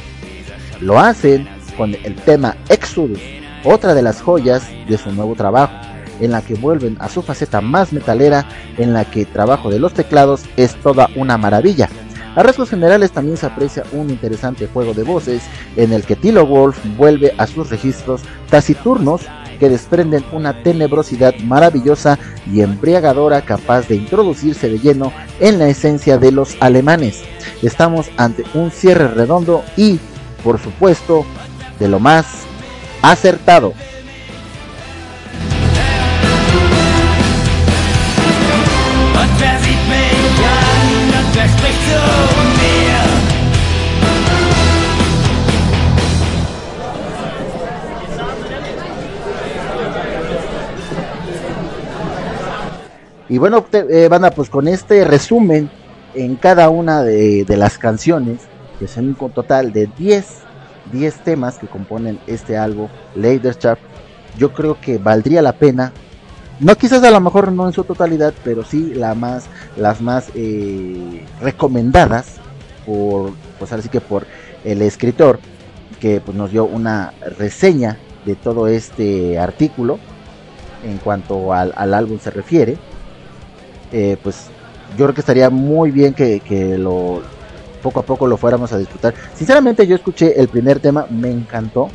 lo hacen con el tema Exodus, otra de las joyas de su nuevo trabajo, en la que vuelven a su faceta más metalera, en la que el trabajo de los teclados es toda una maravilla. A rasgos generales también se aprecia un interesante juego de voces en el que Tilo Wolf vuelve a sus registros taciturnos que desprenden una tenebrosidad maravillosa y embriagadora capaz de introducirse de lleno en la esencia de los alemanes. Estamos ante un cierre redondo y, por supuesto, de lo más acertado. Y bueno, te, eh, banda, pues con este resumen en cada una de, las canciones, que son un total de 10 10 temas que componen este álbum, Later Chart, yo creo que valdría la pena. No quizás a lo mejor no en su totalidad, pero sí la más, las más eh, recomendadas por, pues ahora sí que por el escritor que pues, nos dio una reseña de todo este artículo en cuanto al álbum se refiere. Eh, pues yo creo que estaría muy bien que, que lo, poco a poco lo fuéramos a disfrutar. Sinceramente yo escuché el primer tema, me encantó.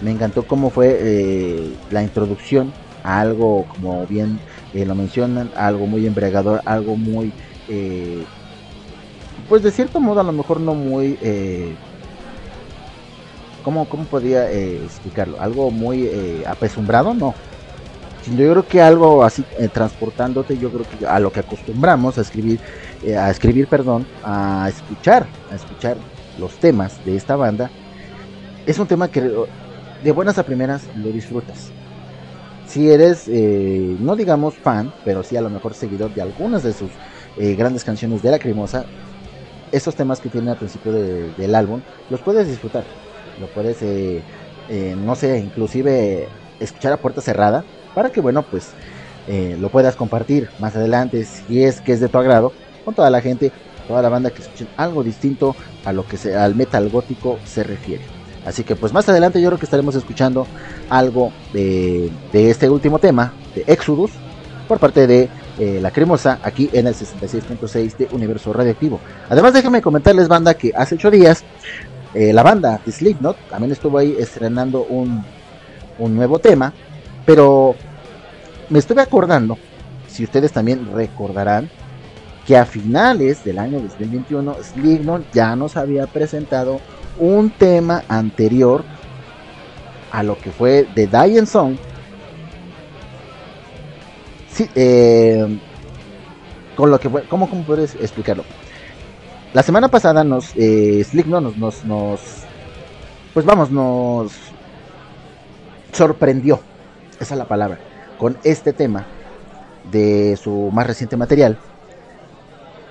Me encantó cómo fue eh, la introducción a algo, como bien eh, lo mencionan, algo muy embriagador, algo muy... Eh, pues de cierto modo a lo mejor no muy... Eh, ¿cómo, ¿Cómo podría explicarlo? Algo muy apesumbrado, no yo creo que algo así transportándote yo creo que a lo que acostumbramos a escribir eh, a escribir, perdón, a escuchar, a escuchar los temas de esta banda, es un tema que de buenas a primeras lo disfrutas. Si eres, eh, no digamos fan, pero sí a lo mejor seguidor de algunas de sus eh, grandes canciones de la cremosa, esos temas que tiene al principio del álbum, los puedes disfrutar. Lo puedes, no sé, inclusive escuchar a puerta cerrada, para que, bueno, pues lo puedas compartir más adelante si es que es de tu agrado con toda la gente, toda la banda que escuchen algo distinto a lo que al metal gótico se refiere. Así que pues más adelante yo creo que estaremos escuchando algo de, este último tema, de Exodus, por parte de eh, La Cremosa, aquí en el 66.6 de Universo Radioactivo. Además déjenme comentarles banda que hace ocho días eh, la banda de Slipknot también estuvo ahí estrenando un, un nuevo tema, pero me estuve acordando, si ustedes también recordarán, que a finales del año 2021 Slipknot ya nos había presentado un tema anterior a lo que fue The Dying Song. Sí, eh, con lo que fue, ¿cómo, ¿cómo, puedes explicarlo? La semana pasada nos eh, nos, nos, pues vamos, nos sorprendió, esa es la palabra, con este tema de su más reciente material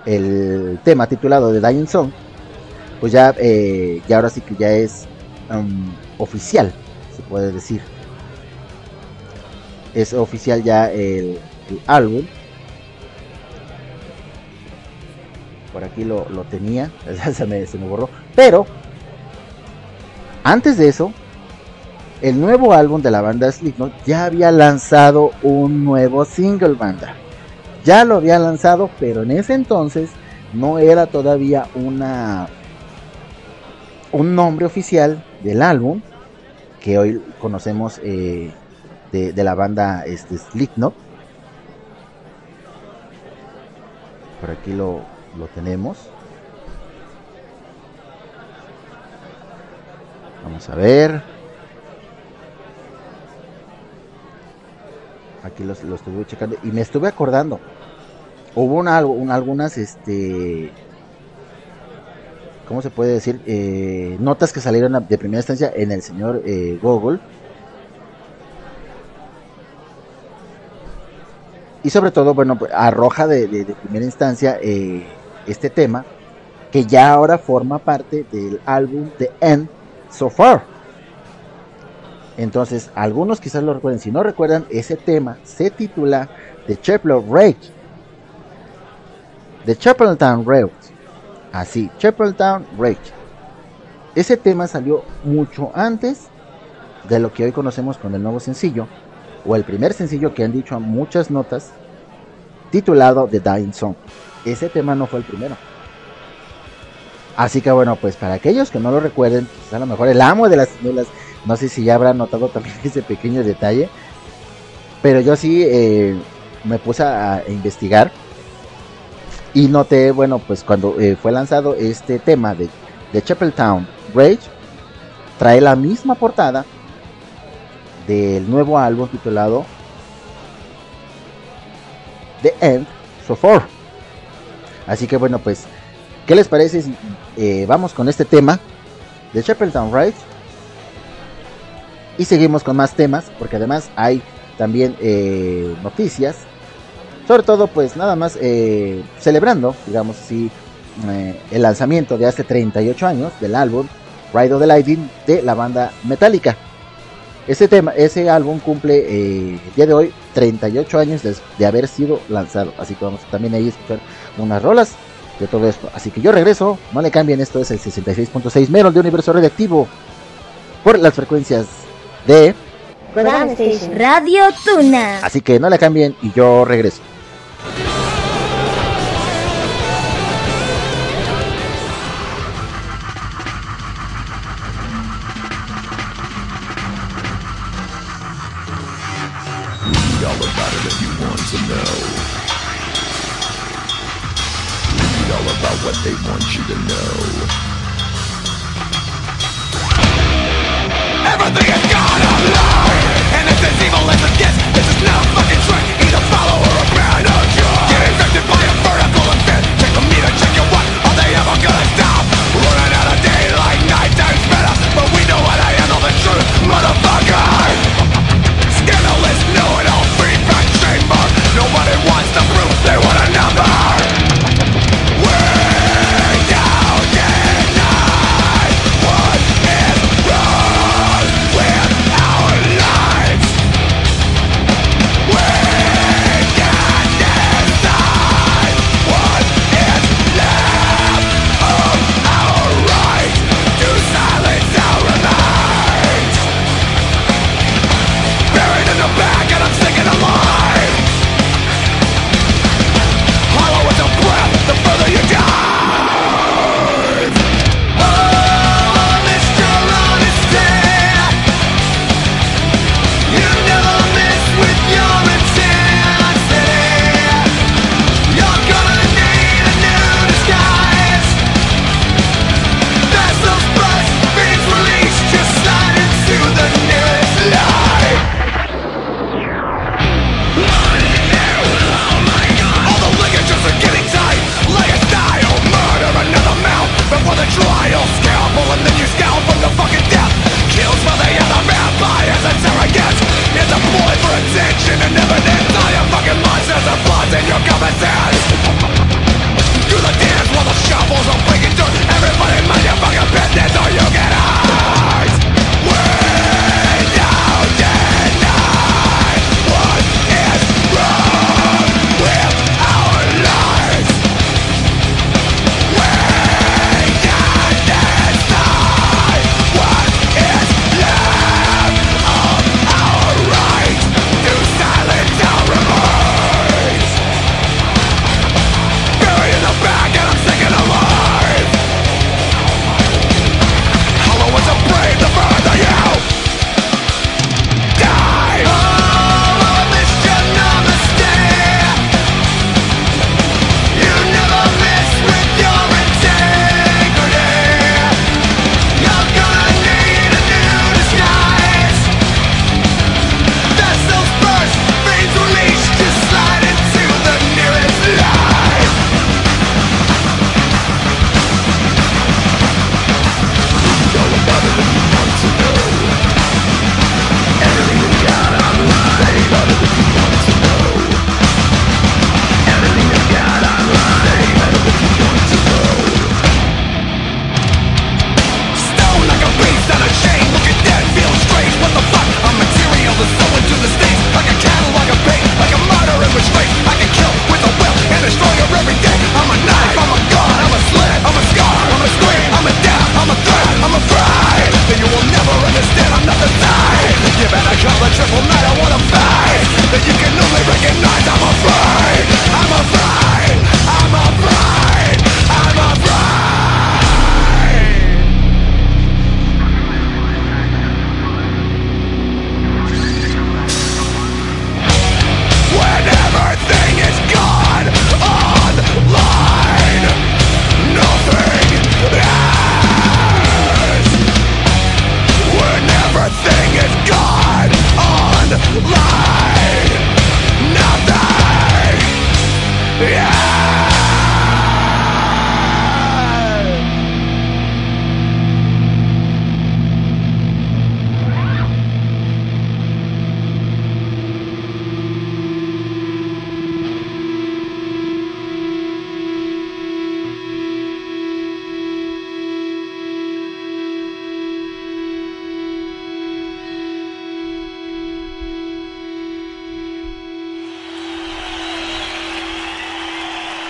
el tema titulado de Dying Song, pues ya, eh, ya ahora sí que ya es um, oficial, se puede decir. es oficial ya el, el álbum. Por aquí lo, lo tenía, se me, se me borró. Pero, antes de eso, el nuevo álbum de la banda Slipknot ya había lanzado un nuevo single banda. Ya lo había lanzado, pero en ese entonces no era todavía una un nombre oficial del álbum que hoy conocemos eh, de, la banda este, Slipknot. Por aquí lo, lo tenemos. Vamos a ver. Aquí los, lo estuve checando y me estuve acordando. Hubo una, un, algunas, este, ¿cómo se puede decir? Eh, notas que salieron de primera instancia en el señor eh, Google. Y sobre todo, bueno, pues, arroja de, de, de primera instancia eh, este tema que ya ahora forma parte del álbum The End So Far. Entonces, algunos quizás lo recuerden. Si no recuerdan, ese tema se titula The Chapel Rage. The Chapeltown Rage. Así, Chapeltown Rage. Ese tema salió mucho antes de lo que hoy conocemos con el nuevo sencillo, o el primer sencillo que han dicho a muchas notas, titulado The Dying Song. Ese tema no fue el primero. Así que bueno, pues para aquellos que no lo recuerden, pues a lo mejor el amo de las, de no sé si ya habrán notado también ese pequeño detalle. Pero yo sí eh, me puse a, investigar. Y noté, bueno, pues cuando eh, fue lanzado este tema de, de Chapeltown Rage, trae la misma portada del nuevo álbum titulado The End So Far. Así que bueno, pues, ¿qué les parece si eh, vamos con este tema de Chapeltown Rage? Y seguimos con más temas, porque además hay también eh, noticias. Sobre todo, pues nada más eh, celebrando, digamos así, eh, el lanzamiento de hace 38 años del álbum Ride of the Lightning de la banda Metallica. Ese, tema, ese álbum cumple el día de hoy 38 años de, de, haber sido lanzado. Así que vamos también ahí a escuchar unas rolas de todo esto. Así que yo regreso, no le cambien, esto es el 66.6 Merol de Universo Radioactivo por las frecuencias de Radio Tuna. Así que no le cambien y yo regreso. Read all about what they want you to know.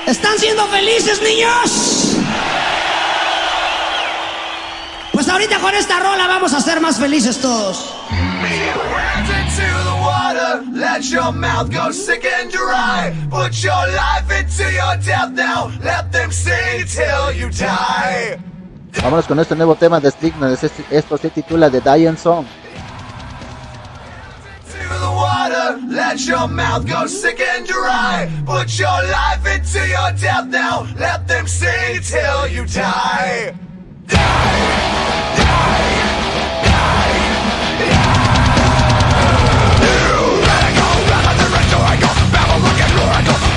¿Están siendo felices, niños? Pues ahorita con esta rola vamos a ser más felices todos. Let your mouth go sick and dry. Put your life into your death now. Let them sing till you die. Vámonos con este nuevo tema de Stigma. Este- Esto se titula The Dying Song. Let your mouth go sick and dry. Put your life into your death now. Let them sing till you die.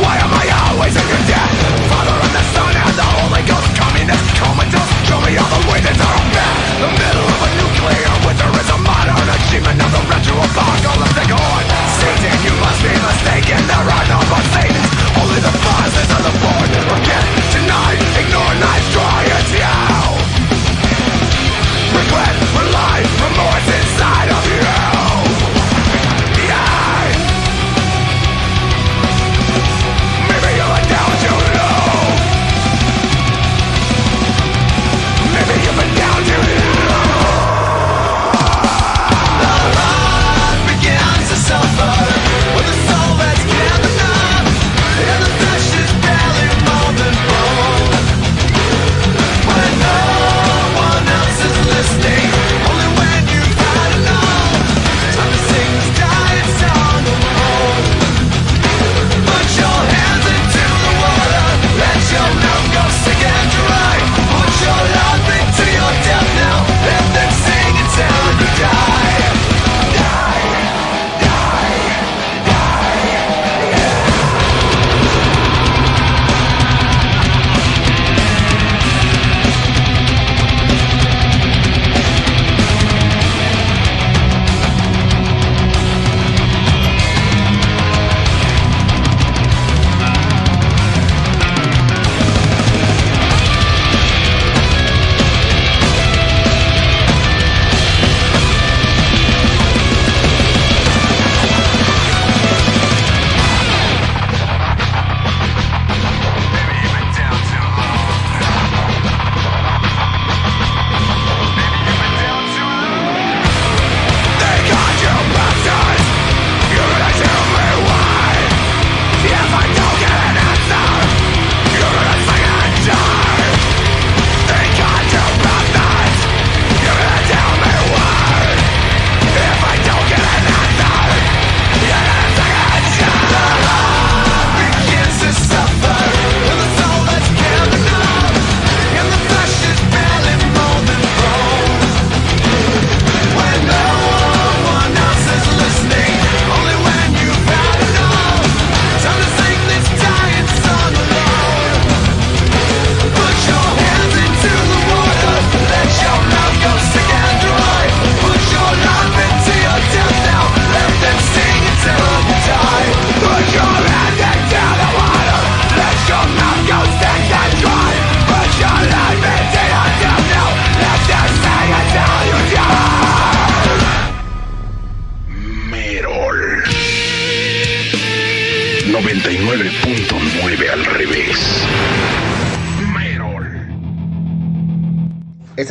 Why am I always in your debt? Father and the Son and the Holy Ghost Communist comatose Show me all the way that bad The middle of a nuclear winter is a modern achievement of the retro-apocalyptic horde You must be mistaken There are no more Only the fathers of the born Forget, deny,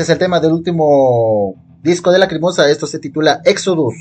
el tema del último disco de la Crimosa. Esto se titula Exodus.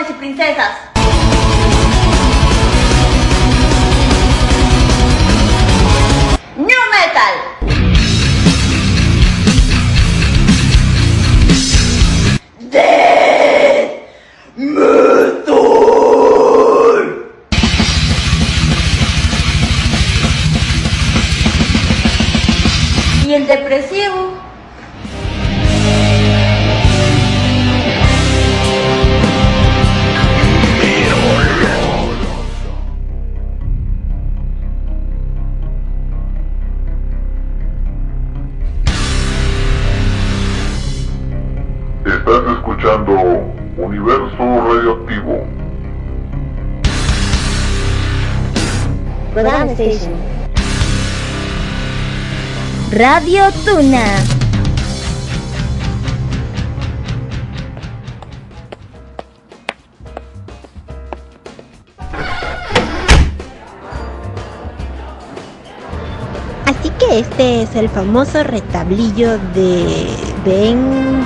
Dragones y princesas. New Metal. Radio Tuna. Así que este es el famoso retablillo de. Ben...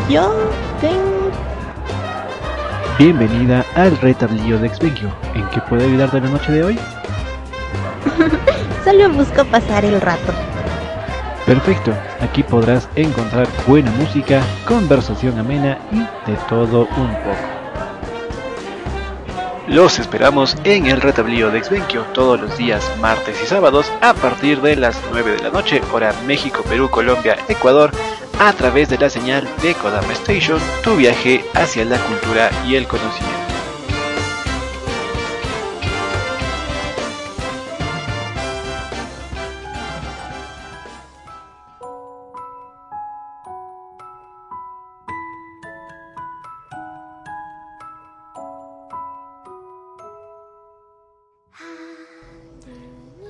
Bienvenida al retablillo de Exvengio. ¿En qué puedo ayudarte la noche de hoy? Solo busco pasar el rato. Perfecto, aquí podrás encontrar buena música, conversación amena y de todo un poco. Los esperamos en el retablillo de Exvenquio todos los días martes y sábados a partir de las 9 de la noche, hora México, Perú, Colombia, Ecuador, a través de la señal de Kodama Station, tu viaje hacia la cultura y el conocimiento.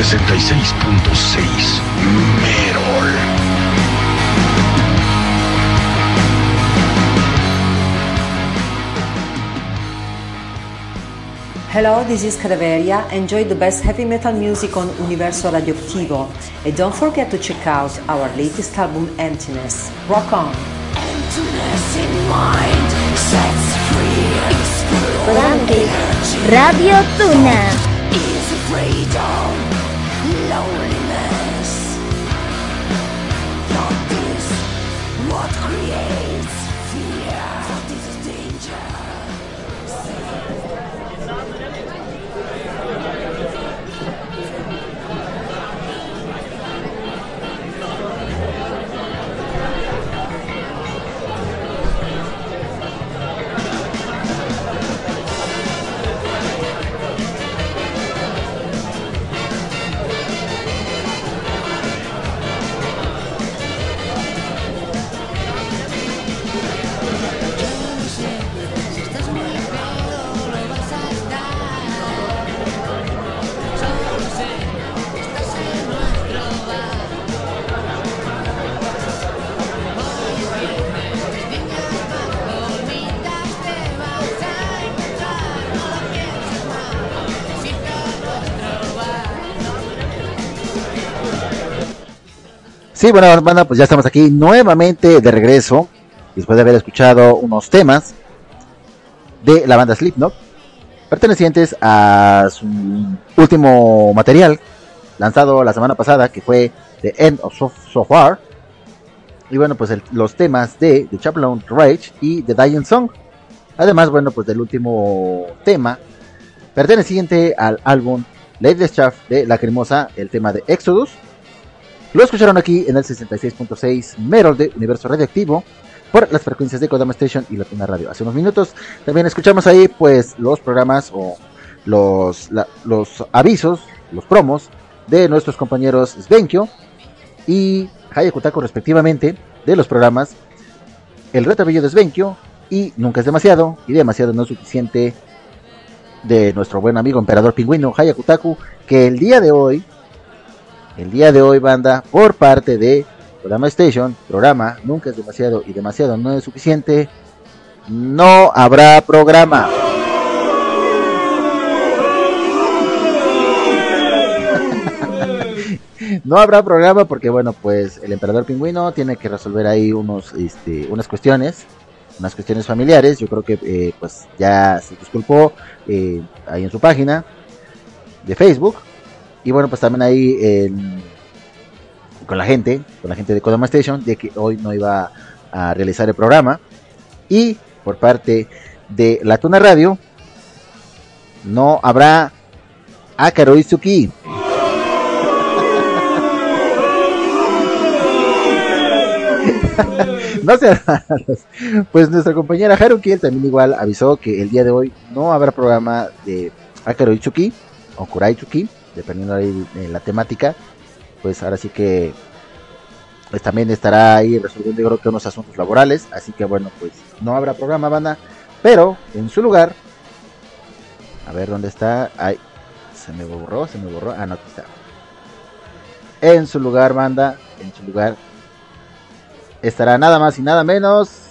Sesenta y seis punto seis Merol. Hello, this is Cadaveria. Enjoy the best heavy metal music on Universo Radioactivo. And don't forget to check out our latest album, Emptiness. Rock on! Emptiness in mind sets free. Radio Tuna. Is freedom, loneliness. Sí, bueno, banda, pues ya estamos aquí nuevamente de regreso, después de haber escuchado unos temas de la banda Slipknot, pertenecientes a su último material lanzado la semana pasada, que fue The End of So, So Far. Y bueno, pues los temas de The Chaplain Rage y The Dying Song. Además, bueno, pues del último tema, perteneciente al álbum Late Shaft de Lacrimosa, el tema de Exodus. Lo escucharon aquí en el 66.6 Metal de Universo Radioactivo por las frecuencias de Kodama Station y Latina Radio. Hace unos minutos también escuchamos ahí pues los programas o los, avisos, los promos de nuestros compañeros Svenkyo y Hayakutako respectivamente de los programas El Retrabillo de Svenkyo y Nunca es demasiado y demasiado no es suficiente de nuestro buen amigo Emperador Pingüino Hayakutaku que el día de hoy el día de hoy banda por parte de Kodama Station programa Nunca es demasiado y demasiado no es suficiente no habrá programa. No habrá programa porque bueno pues el emperador pingüino tiene que resolver ahí unos este, unas cuestiones unas cuestiones familiares. Yo creo que eh, pues ya se disculpó eh, ahí en su página de Facebook y bueno pues también ahí con la gente con la gente de Kodama Station de que hoy no iba a realizar el programa. Y por parte de la Tuna Radio no habrá Akaro Izuki. No sean malos. Pues nuestra compañera Haruki él también igual avisó que el día de hoy no habrá programa de Akaro Ichuki o Kuraichuki, dependiendo ahí de la temática. Pues ahora sí que pues también estará ahí resolviendo yo creo que unos asuntos laborales. Así que bueno, pues no habrá programa, banda. Pero en su lugar, a ver dónde está. Ay, se me borró, se me borró. Ah, no, aquí está. En su lugar, banda, en su lugar estará nada más y nada menos.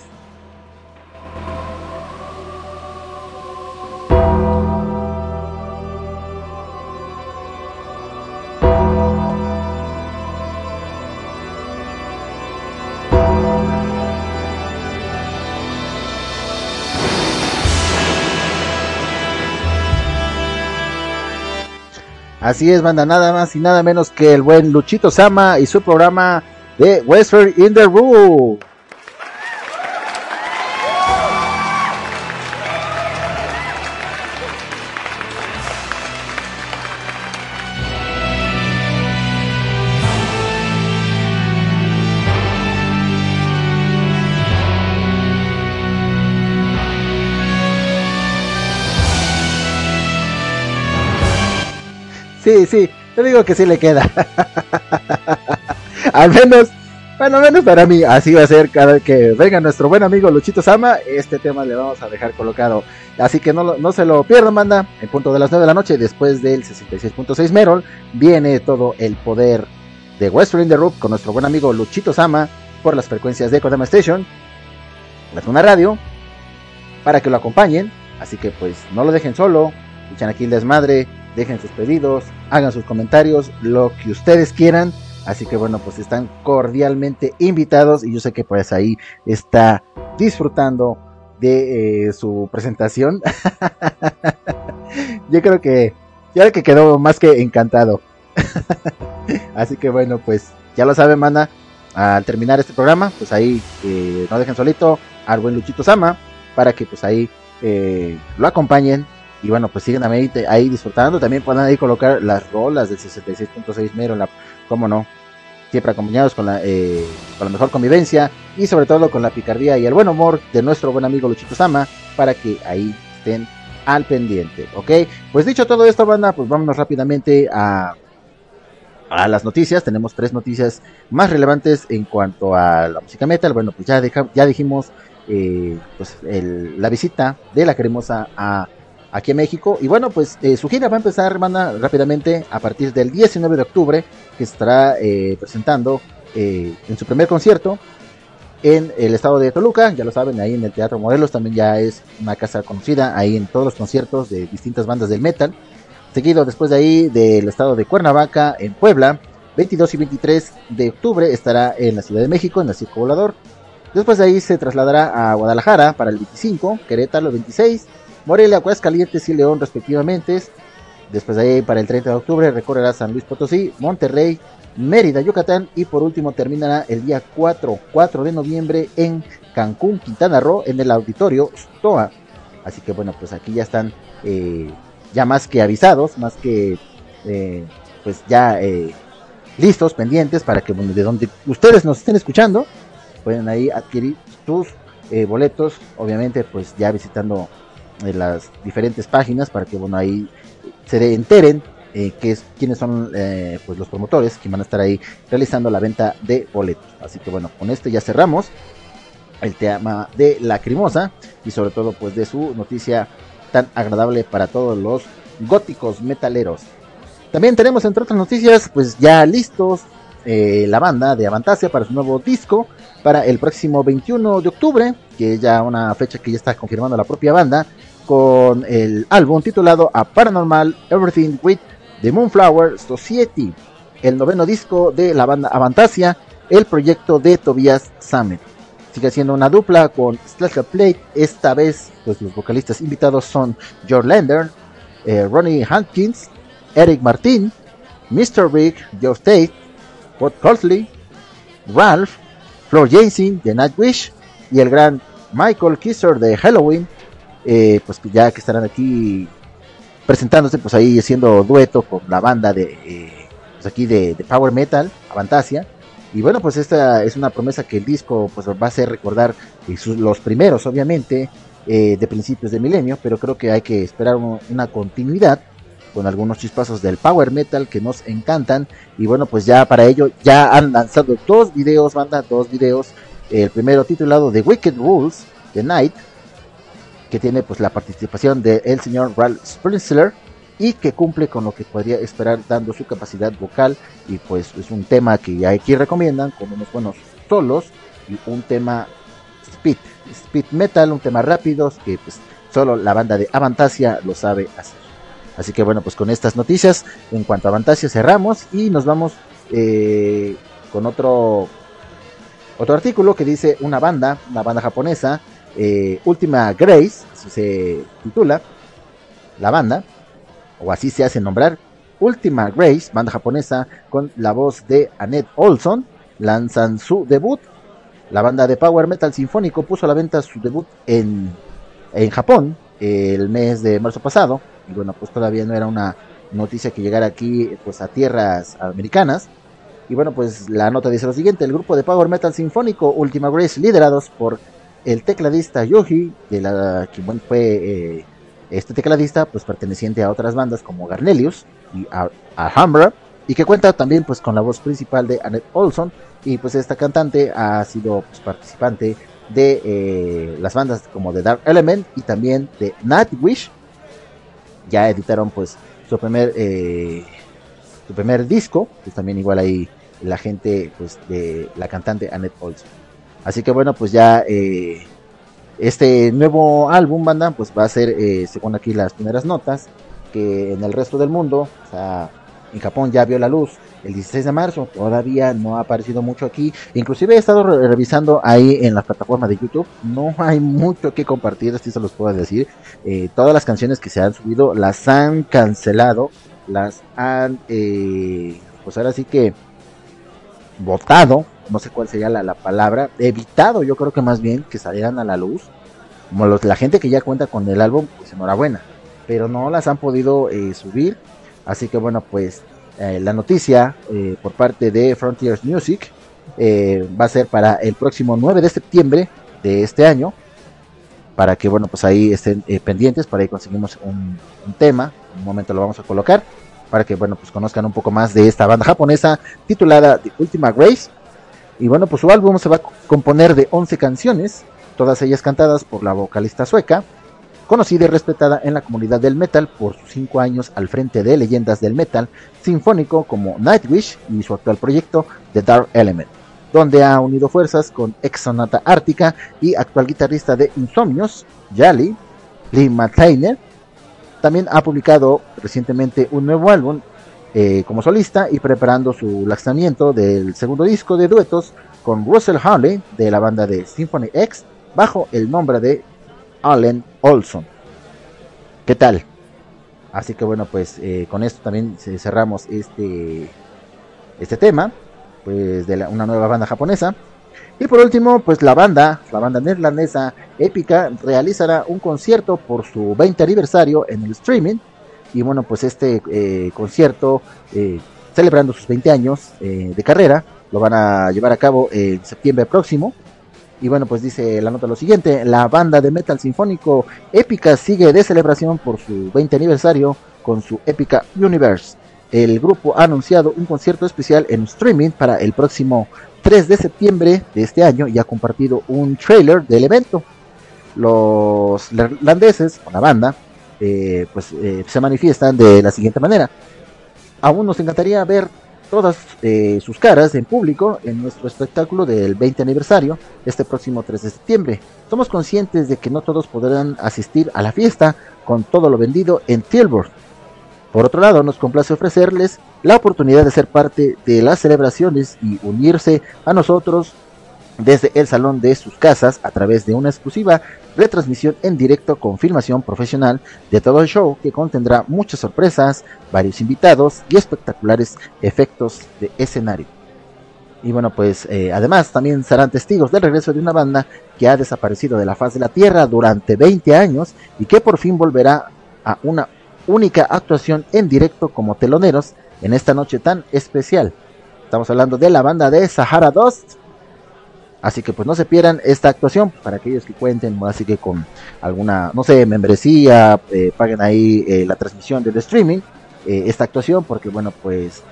Así es, banda, nada más y nada menos que el buen Luchito Sama y su programa de Western in the Rule. Sí, sí, te digo que sí le queda. al menos, bueno, menos para mí, así va a ser cada que venga nuestro buen amigo Luchito Sama, este tema le vamos a dejar colocado. Así que no, no se lo pierdan, manda. En punto de las 9 de la noche, después del 66.6 Merol, viene todo el poder de Western in the Roof con nuestro buen amigo Luchito Sama por las frecuencias de Kodama Station, la Tuna Radio, para que lo acompañen. Así que pues no lo dejen solo, echan aquí el desmadre, dejen sus pedidos, hagan sus comentarios, lo que ustedes quieran. Así que bueno, pues están cordialmente invitados y yo sé que pues ahí está disfrutando de eh, su presentación. yo creo que ya que quedó más que encantado. Así que bueno, pues ya lo saben, manda. Al terminar este programa, pues ahí eh, no dejen solito al buen Luchito Sama para que pues ahí eh, lo acompañen y bueno, pues sigan ahí, ahí disfrutando. También puedan ahí colocar las rolas del 66.6 Mero, la, cómo no, siempre acompañados con la, eh, con la mejor convivencia y sobre todo con la picardía y el buen humor de nuestro buen amigo Luchito Sama para que ahí estén al pendiente, ¿ok? Pues dicho todo esto, banda, pues vámonos rápidamente a, a las noticias. Tenemos tres noticias más relevantes en cuanto a la música metal. Bueno, pues ya, deja- ya dijimos eh, pues la visita de la cremosa a aquí a México. Y bueno, pues eh, su gira va a empezar, hermana, rápidamente a partir del 19 de octubre, que estará eh, presentando eh, en su primer concierto en el estado de Toluca, ya lo saben, ahí en el Teatro Morelos también ya es una casa conocida, ahí en todos los conciertos de distintas bandas del metal. Seguido después de ahí del estado de Cuernavaca, en Puebla, 22 y 23 de octubre estará en la Ciudad de México, en el Circo Volador. Después de ahí se trasladará a Guadalajara para el 25, Querétaro el 26, Morelia, Aguascalientes y León respectivamente. Después de ahí para el 30 de octubre recorrerá San Luis Potosí, Monterrey, Mérida, Yucatán y por último terminará el día 4, 4 de noviembre en Cancún, Quintana Roo, en el auditorio STOA. Así que bueno, pues aquí ya están eh, ya más que avisados, más que eh, pues ya eh, listos, pendientes para que bueno, de donde ustedes nos estén escuchando, pueden ahí adquirir sus boletos, obviamente pues ya visitando eh, las diferentes páginas para que bueno ahí se enteren eh, es, quiénes son eh, pues los promotores que van a estar ahí realizando la venta de boletos. Así que bueno, con esto ya cerramos el tema de Lacrimosa y sobre todo pues de su noticia tan agradable para todos los góticos metaleros. También tenemos entre otras noticias pues ya listos eh, la banda de Avantasia para su nuevo disco para el próximo 21 de octubre, que es ya una fecha que ya está confirmando la propia banda con el álbum titulado A Paranormal Everything with The Moonflower Society, el noveno disco de la banda Avantasia, el proyecto de Tobias Sammet. Sigue siendo una dupla con Slash Plate, esta vez pues los vocalistas invitados son George Lander, eh, Ronnie Hankins, Eric Martin, Mr. Big, Joe Tate, Bob Colsley, Ralph, Flor Jason de Nightwish y el gran Michael Kisser de Halloween, eh, pues ya que estarán aquí presentándose, pues ahí haciendo dueto con la banda de, eh, pues aquí de, Power Metal, Avantasia. Y bueno, pues esta es una promesa que el disco pues va a hacer recordar eh, los primeros, obviamente, de principios de milenio, pero creo que hay que esperar un, una continuidad con algunos chispazos del power metal que nos encantan. Y bueno pues ya para ello ya han lanzado dos videos banda dos videos. El primero titulado The Wicked Rules The Night que tiene pues la participación del el señor Ralph Springsler y que cumple con lo que podría esperar dando su capacidad vocal. Y pues es un tema que aquí recomiendan con unos buenos solos y un tema speed speed metal un tema rápido que pues solo la banda de Avantasia lo sabe hacer. Así que bueno, pues con estas noticias en cuanto a Fantasia cerramos y nos vamos eh, con otro otro artículo que dice una banda, una banda japonesa, eh, Ultima Grace, así se titula la banda, o así se hace nombrar, Ultima Grace, banda japonesa con la voz de Annette Olson, lanzan su debut. La banda de Power Metal Sinfónico puso a la venta su debut en, en Japón el mes de marzo pasado y bueno, pues todavía no era una noticia que llegara aquí pues a tierras americanas. Y bueno, pues la nota dice lo siguiente, el grupo de Power Metal Sinfónico Ultima Grace, liderados por el tecladista Yoji, de la que fue eh, este tecladista, pues perteneciente a otras bandas como Garnelius y Alhambra, y que cuenta también pues con la voz principal de Annette Olson, y pues esta cantante ha sido pues, participante de eh, las bandas como The Dark Element y también de Nightwish, ya editaron pues su primer eh, su primer disco pues también igual ahí la gente pues de la cantante Annette Olson así que bueno pues ya eh, este nuevo álbum banda pues va a ser eh, según aquí las primeras notas que en el resto del mundo o sea en Japón ya vio la luz. El 16 de marzo, todavía no ha aparecido mucho aquí, inclusive he estado re revisando ahí en la plataforma de YouTube, no hay mucho que compartir, así se los puedo decir, eh, todas las canciones que se han subido las han cancelado, las han, pues ahora sí que votado, no sé cuál sería la, la, palabra, evitado yo creo que más bien que salieran a la luz, como los, la gente que ya cuenta con el álbum, pues enhorabuena, pero no las han podido eh, subir, así que bueno pues eh, la noticia eh, por parte de Frontiers Music va a ser para el próximo 9 de septiembre de este año para que bueno pues ahí estén pendientes para ahí conseguimos un, tema un momento lo vamos a colocar para que bueno pues conozcan un poco más de esta banda japonesa titulada The Ultima Grace y bueno pues su álbum se va a componer de 11 canciones todas ellas cantadas por la vocalista sueca conocida y respetada en la comunidad del metal por sus cinco años al frente de leyendas del metal sinfónico como Nightwish y su actual proyecto The Dark Element, donde ha unido fuerzas con ex Sonata Ártica y actual guitarrista de Insomnios, Yali, Lee. También ha publicado recientemente un nuevo álbum eh, como solista y preparando su lanzamiento del segundo disco de duetos con Russell Harley de la banda de Symphony X bajo el nombre de Allen Olson. ¿Qué tal? Así que bueno, pues eh, con esto también cerramos este, este tema, pues de una nueva banda japonesa. Y por último, pues la banda, la banda neerlandesa Épica, realizará un concierto por su 20 aniversario en el streaming. Y bueno, pues este eh, concierto, eh, celebrando sus 20 años eh, de carrera, lo van a llevar a cabo en septiembre próximo. Y bueno, pues dice la nota lo siguiente, la banda de metal sinfónico Épica sigue de celebración por su 20 aniversario con su Épica Universe. El grupo ha anunciado un concierto especial en streaming para el próximo 3 de septiembre de este año y ha compartido un trailer del evento. Los irlandeses, o la banda, eh, pues eh, se manifiestan de la siguiente manera. Aún nos encantaría ver todas eh, sus caras en público en nuestro espectáculo del 20 aniversario este próximo 3 de septiembre. Somos conscientes de que no todos podrán asistir a la fiesta con todo lo vendido en Tilburg. Por otro lado, nos complace ofrecerles la oportunidad de ser parte de las celebraciones y unirse a nosotros desde el salón de sus casas a través de una exclusiva retransmisión en directo con filmación profesional de todo el show que contendrá muchas sorpresas, varios invitados y espectaculares efectos de escenario. Y bueno, pues eh, además también serán testigos del regreso de una banda que ha desaparecido de la faz de la Tierra durante 20 años y que por fin volverá a una única actuación en directo como teloneros en esta noche tan especial. Estamos hablando de la banda de Sahara Dust. Así que pues no se pierdan esta actuación para aquellos que cuenten, así que con alguna, no sé, membresía, eh, paguen ahí eh, la transmisión del streaming, eh, esta actuación, porque bueno, pues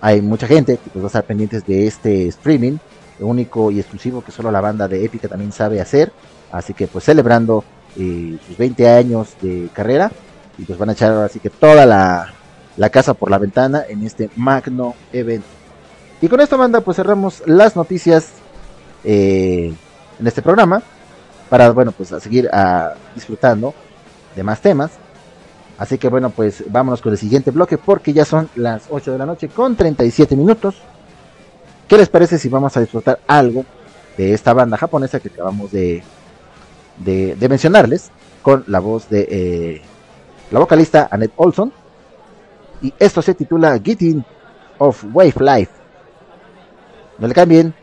hay mucha gente que pues, va a estar pendientes de este streaming, único y exclusivo que solo la banda de Épica también sabe hacer. Así que pues celebrando sus 20 años de carrera y pues van a echar así que toda la, la casa por la ventana en este magno evento. Y con esta banda pues cerramos las noticias eh, en este programa para bueno pues a seguir disfrutando de más temas. Así que bueno pues vámonos con el siguiente bloque porque ya son las 8 de la noche con 37 minutos. ¿Qué les parece si vamos a disfrutar algo de esta banda japonesa que acabamos de, de, de mencionarles con la voz de eh, la vocalista Annette Olson? Y esto se titula Getting of Wave Life. No le cambien,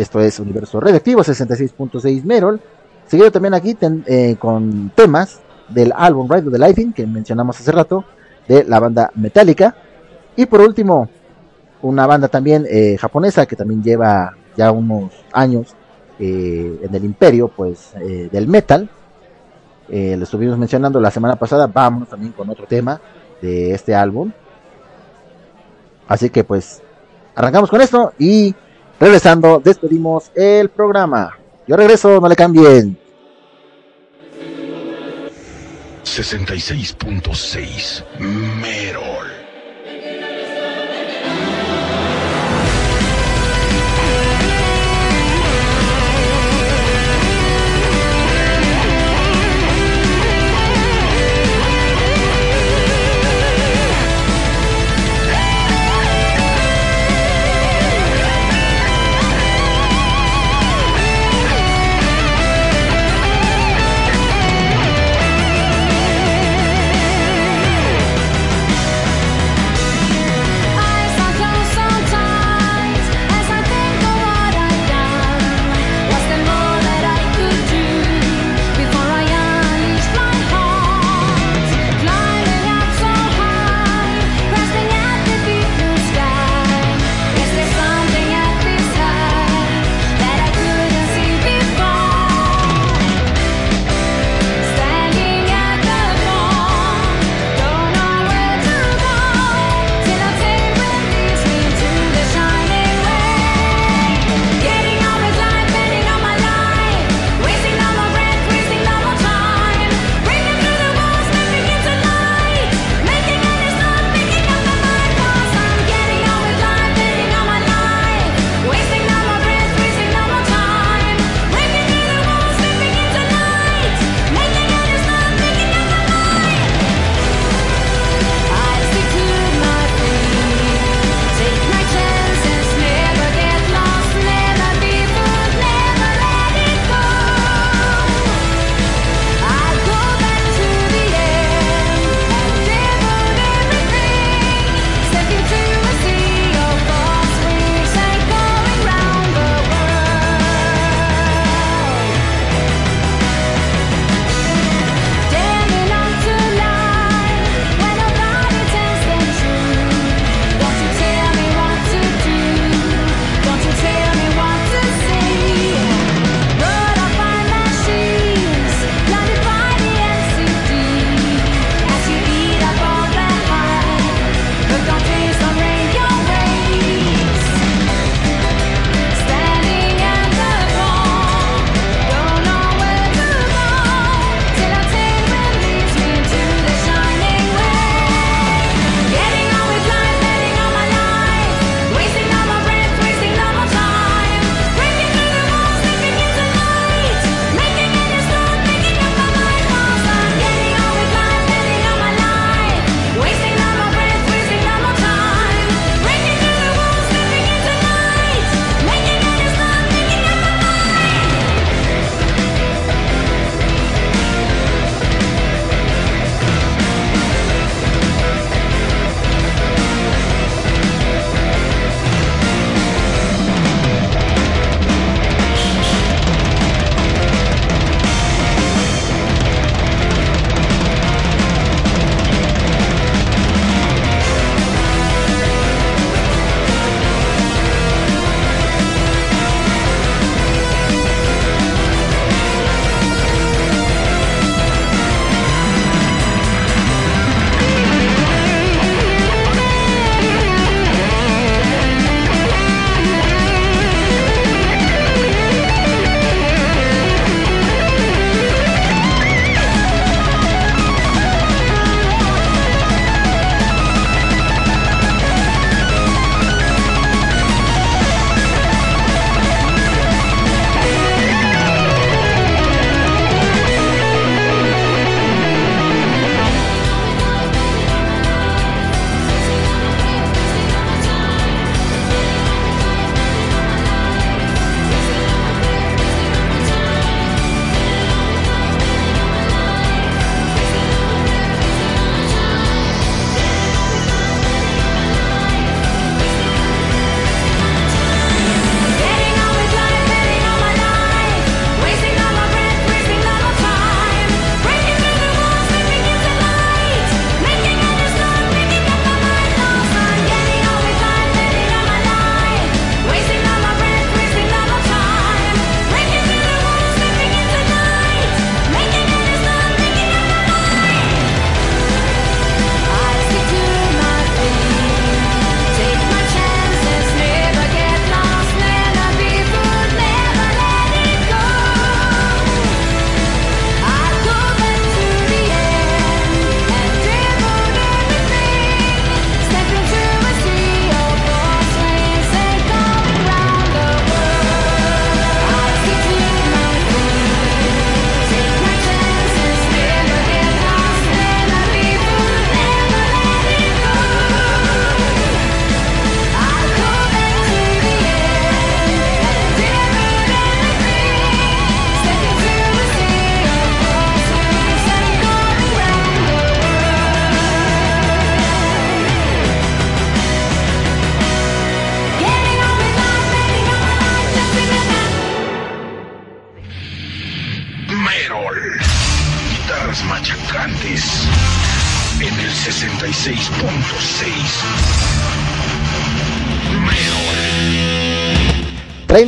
esto es Universo Redactivo 66.6 Merol. Seguido también aquí eh, con temas del álbum Ride of the Lightning que mencionamos hace rato de la banda Metallica. Y por último, una banda también eh, japonesa que también lleva ya unos años eh, en el imperio pues del metal. Lo estuvimos mencionando la semana pasada. Vamos también con otro tema de este álbum. Así que pues arrancamos con esto y regresando despedimos el programa. Yo regreso, no le cambien. 66.6 Merol.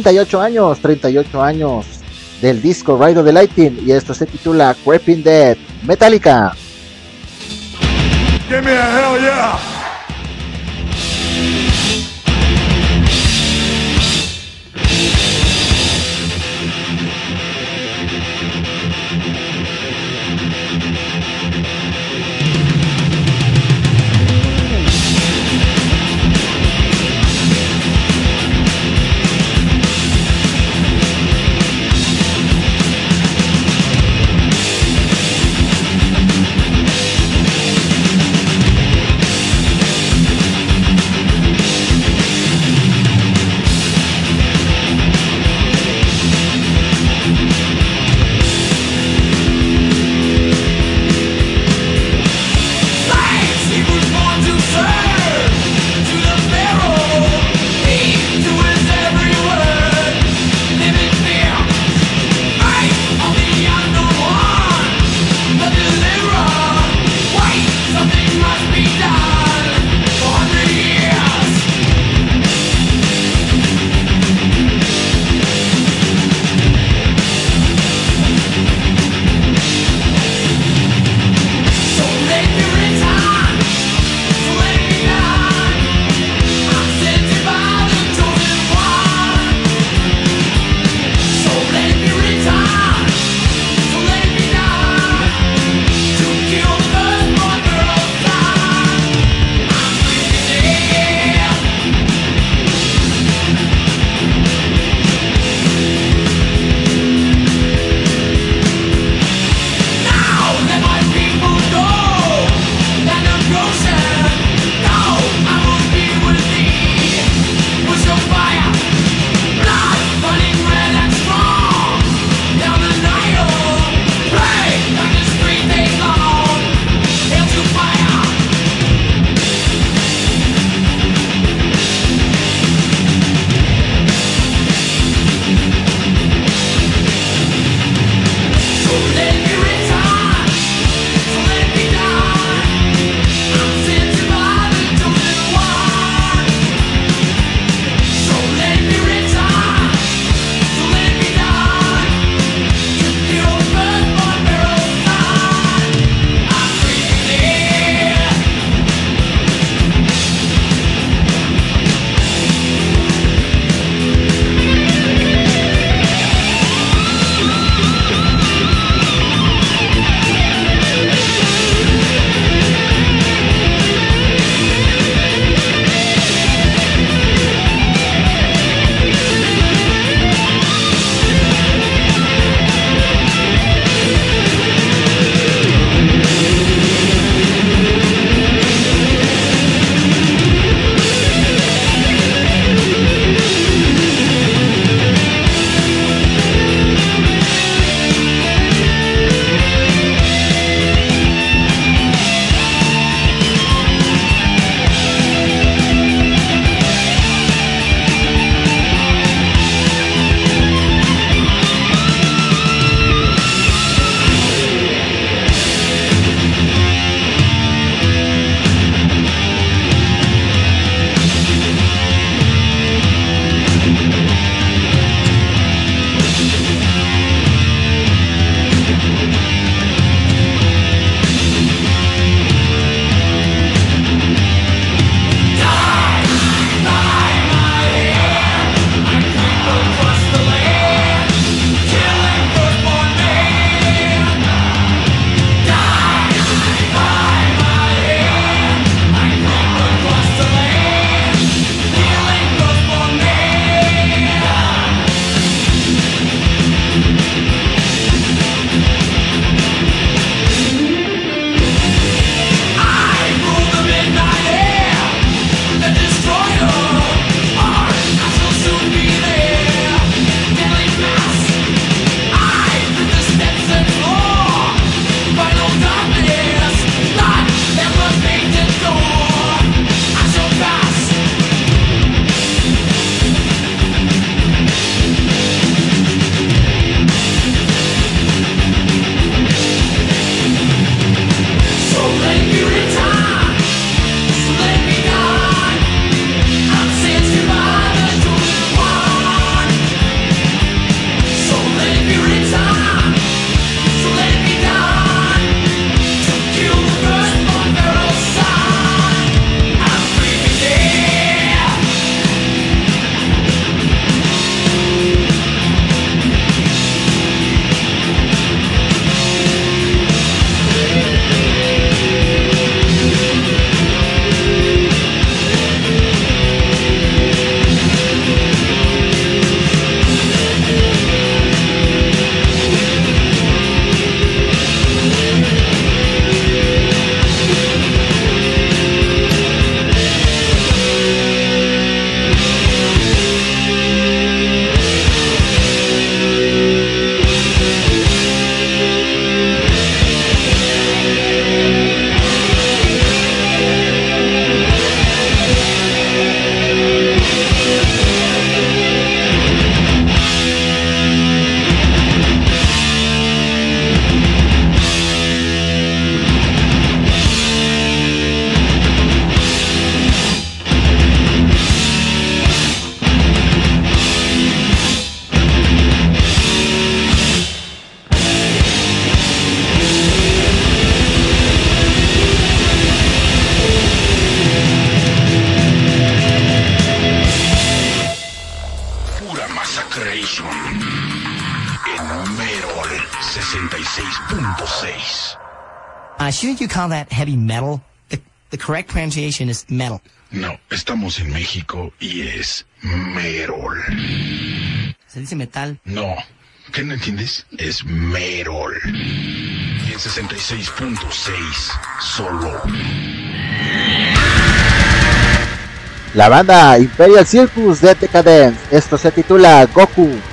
...38 años, 38 años... ...del disco Ride of the Lightning... ...y esto se titula Creeping Dead... ...Metallica... Give me a hell yeah. You call that heavy metal? The, the correct pronunciation is metal. No, estamos en México y es Merol. Se dice metal. No, ¿qué no entiendes? Es Merol. Y en 66.6 solo. La banda Imperial Circus de Decadence. Esto se titula Goku.「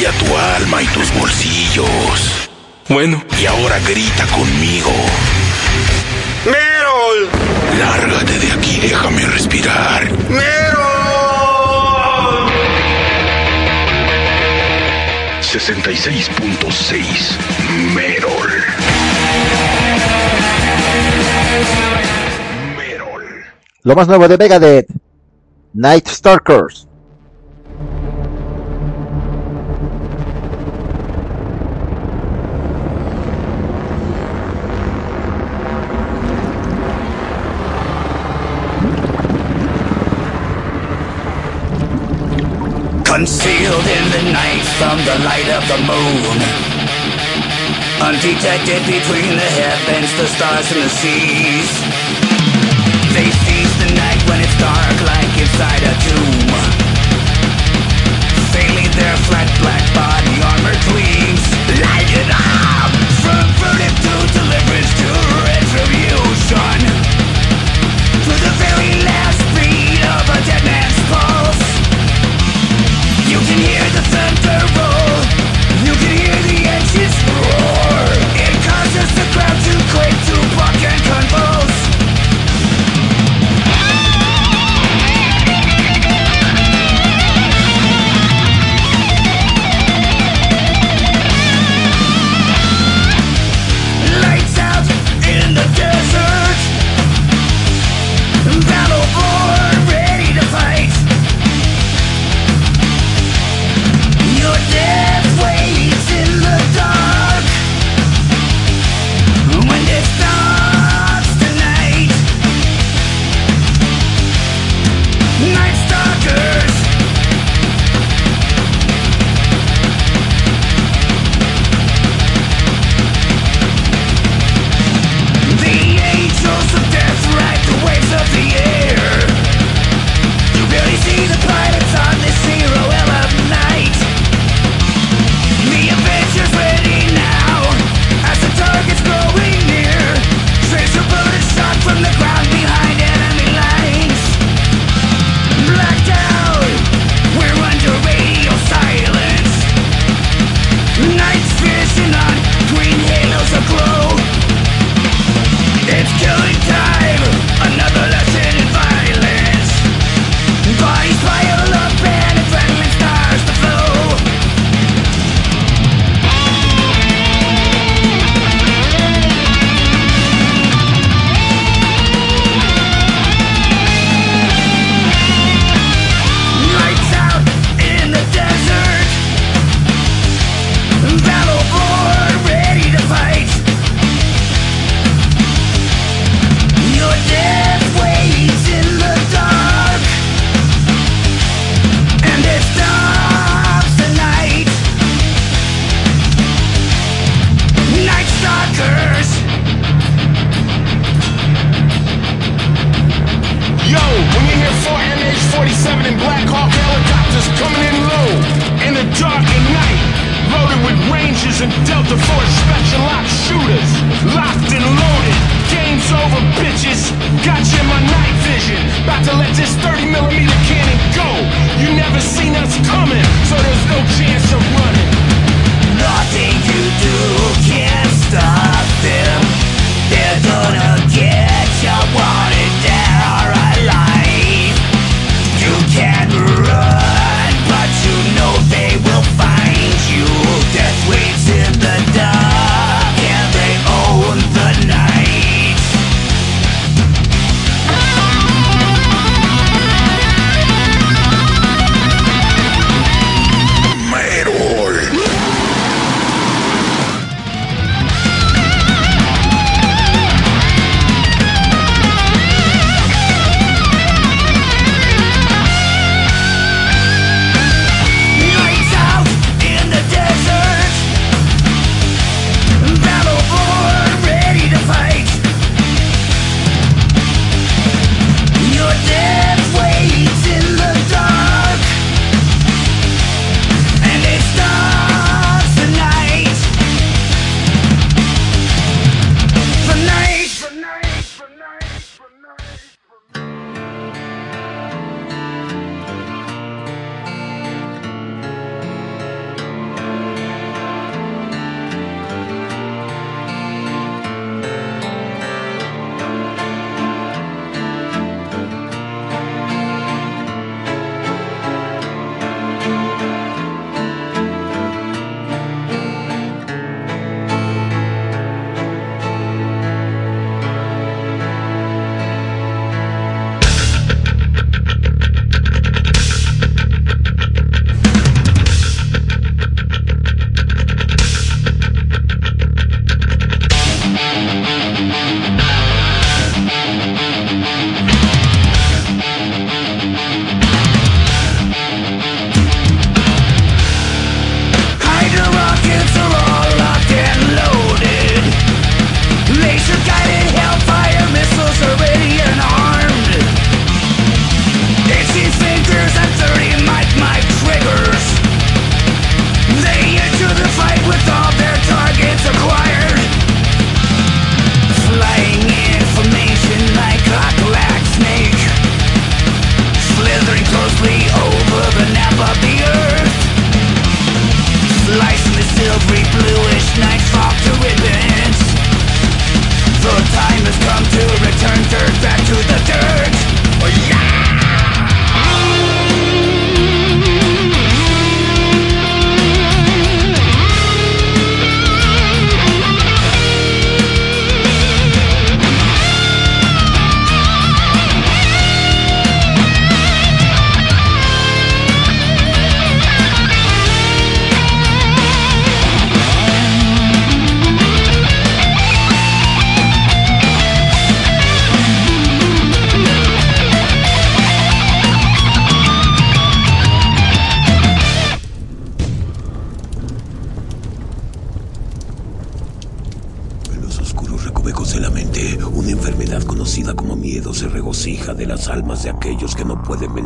Confía tu alma y tus bolsillos. Bueno. Y ahora grita conmigo. ¡Merol! Lárgate de aquí, déjame respirar. ¡Merol! 66.6 Merol. Merol. Lo más nuevo de Megadeth. Night Stalkers. light of the moon. Undetected between the heavens, the stars, and the seas. They seize the night when it's dark, like inside a tomb. Sailing their flat black body armor gleams. Light it up! From verdict to deliverance to retribution. To the very last beat of a dead man convert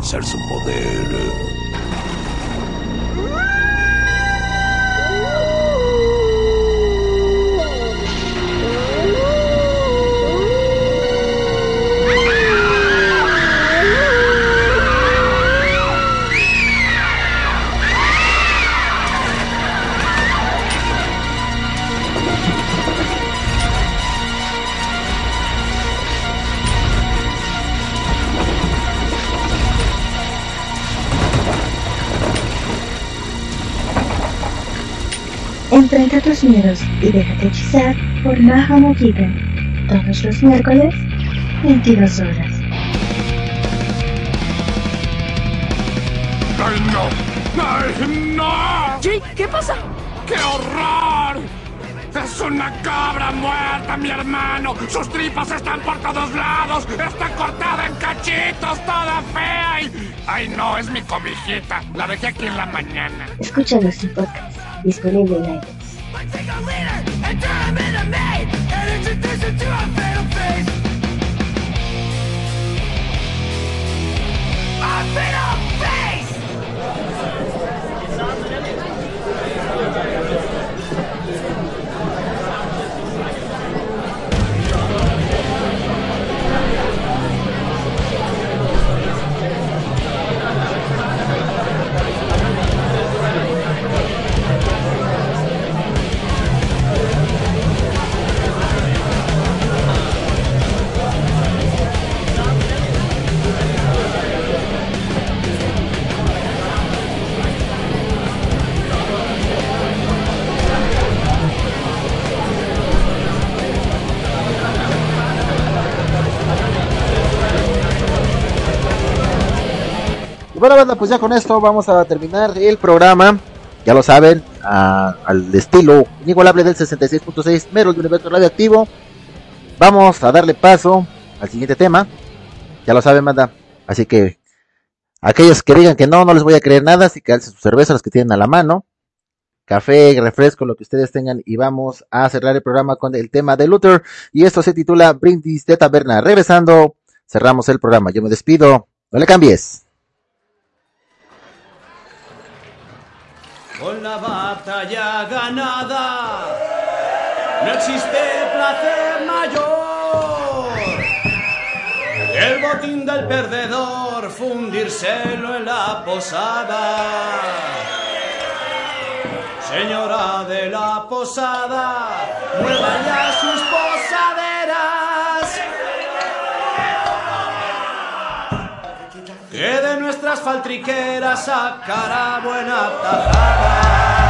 vencer su poder. Miedos y déjate hechizar por Naha Mojita. Todos los miércoles, 22 horas. ¡Ay, no! ¡Ay, no! ¿Qué? ¿Qué pasa? ¡Qué horror! ¡Es una cabra muerta, mi hermano! ¡Sus tripas están por todos lados! ¡Está cortada en cachitos, toda fea! Y... ¡Ay, no! Es mi cobijita. La dejé aquí en la mañana. Escúchanos en podcast, disponible en bueno, banda, pues ya con esto vamos a terminar el programa. Ya lo saben, al estilo inigualable del 66.6 Metal Universo Radioactivo. Vamos a darle paso al siguiente tema. Ya lo saben, banda. Así que aquellos que digan que no, no les voy a creer nada. Así que alcen sus cervezas, las que tienen a la mano. Café, refresco, lo que ustedes tengan. Y vamos a cerrar el programa con el tema de Luther. Y esto se titula Brindis de Taberna. Regresando, cerramos el programa. Yo me despido. No le cambies. Con la batalla ganada, no existe placer mayor. El botín del perdedor, fundírselo en la posada. Señora de la posada, mueva ya nuestras faltriqueras sacará buena tajada.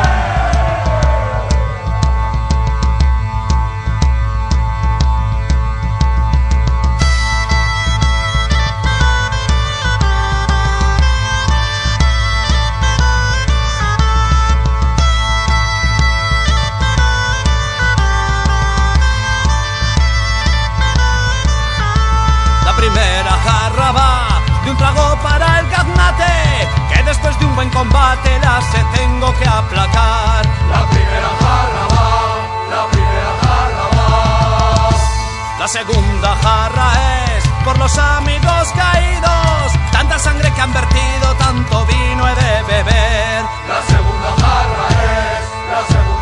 Después de un buen combate la se tengo que aplacar. La primera jarra va, la primera jarra va. La segunda jarra es por los amigos caídos, tanta sangre que han vertido, tanto vino he de beber. La segunda jarra es, la segunda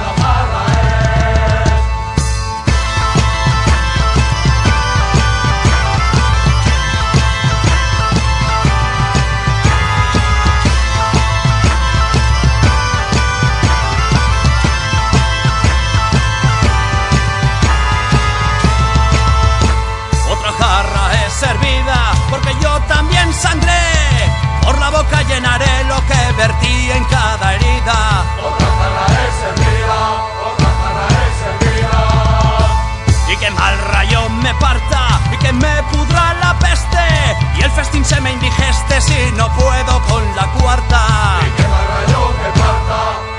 Por la boca llenaré lo que vertí en cada herida. Otra jarra es servida, otra jarra es servida. Y que mal rayo me parta y que me pudra la peste. Y el festín se me indigeste si no puedo con la cuarta. Y que mal rayo me parta.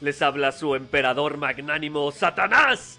Les habla su emperador magnánimo Satanás.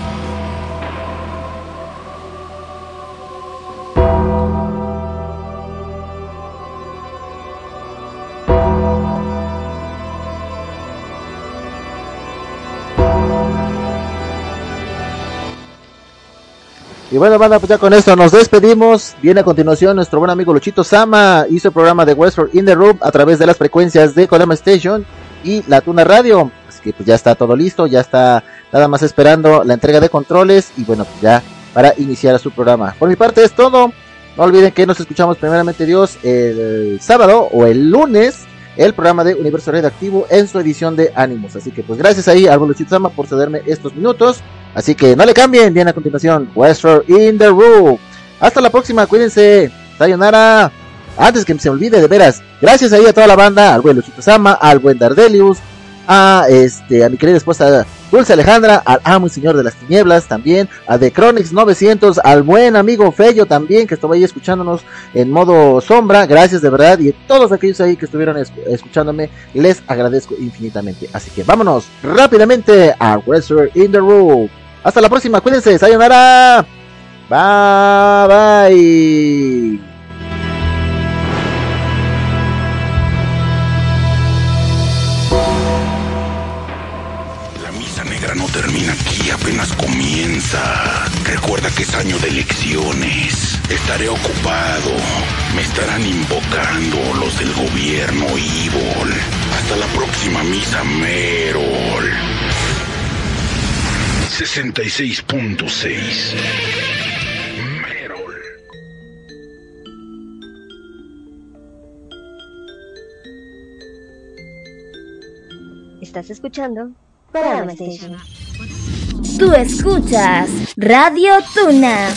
Y bueno, banda, pues ya con esto nos despedimos. Viene a continuación nuestro buen amigo Luchito Sama. Hizo el programa de Westworld in the Room a través de las frecuencias de Kodama Station y La Tuna Radio. Así que pues ya está todo listo, ya está nada más esperando la entrega de controles y bueno, pues ya para iniciar su programa. Por mi parte es todo. No olviden que nos escuchamos primeramente Dios el sábado o el lunes el programa de Universo Redactivo en su edición de Ánimos. Así que pues gracias ahí a Chizama por cederme estos minutos. Así que no le cambien, bien a continuación, Westworld in the Room. Hasta la próxima, cuídense. Sayonara. Antes que se olvide, de veras, gracias ahí a toda la banda, al buen Luchito Sama, al buen Dardelius, a este, a mi querida esposa Dulce Alejandra, al amo y señor de las tinieblas también, a The Chronix 900, al buen amigo Fello también, que estaba ahí escuchándonos en modo sombra, gracias de verdad, y a todos aquellos ahí que estuvieron escuchándome, les agradezco infinitamente. Así que vámonos rápidamente a Wrestler in the Room. Hasta la próxima, cuídense, sayonara. Bye bye. no termina aquí, apenas comienza. Recuerda que es año de elecciones. Estaré ocupado. Me estarán invocando los del gobierno Evil. Hasta la próxima misa Merol. 66.6 Estás escuchando Tú escuchas Radio Tuna.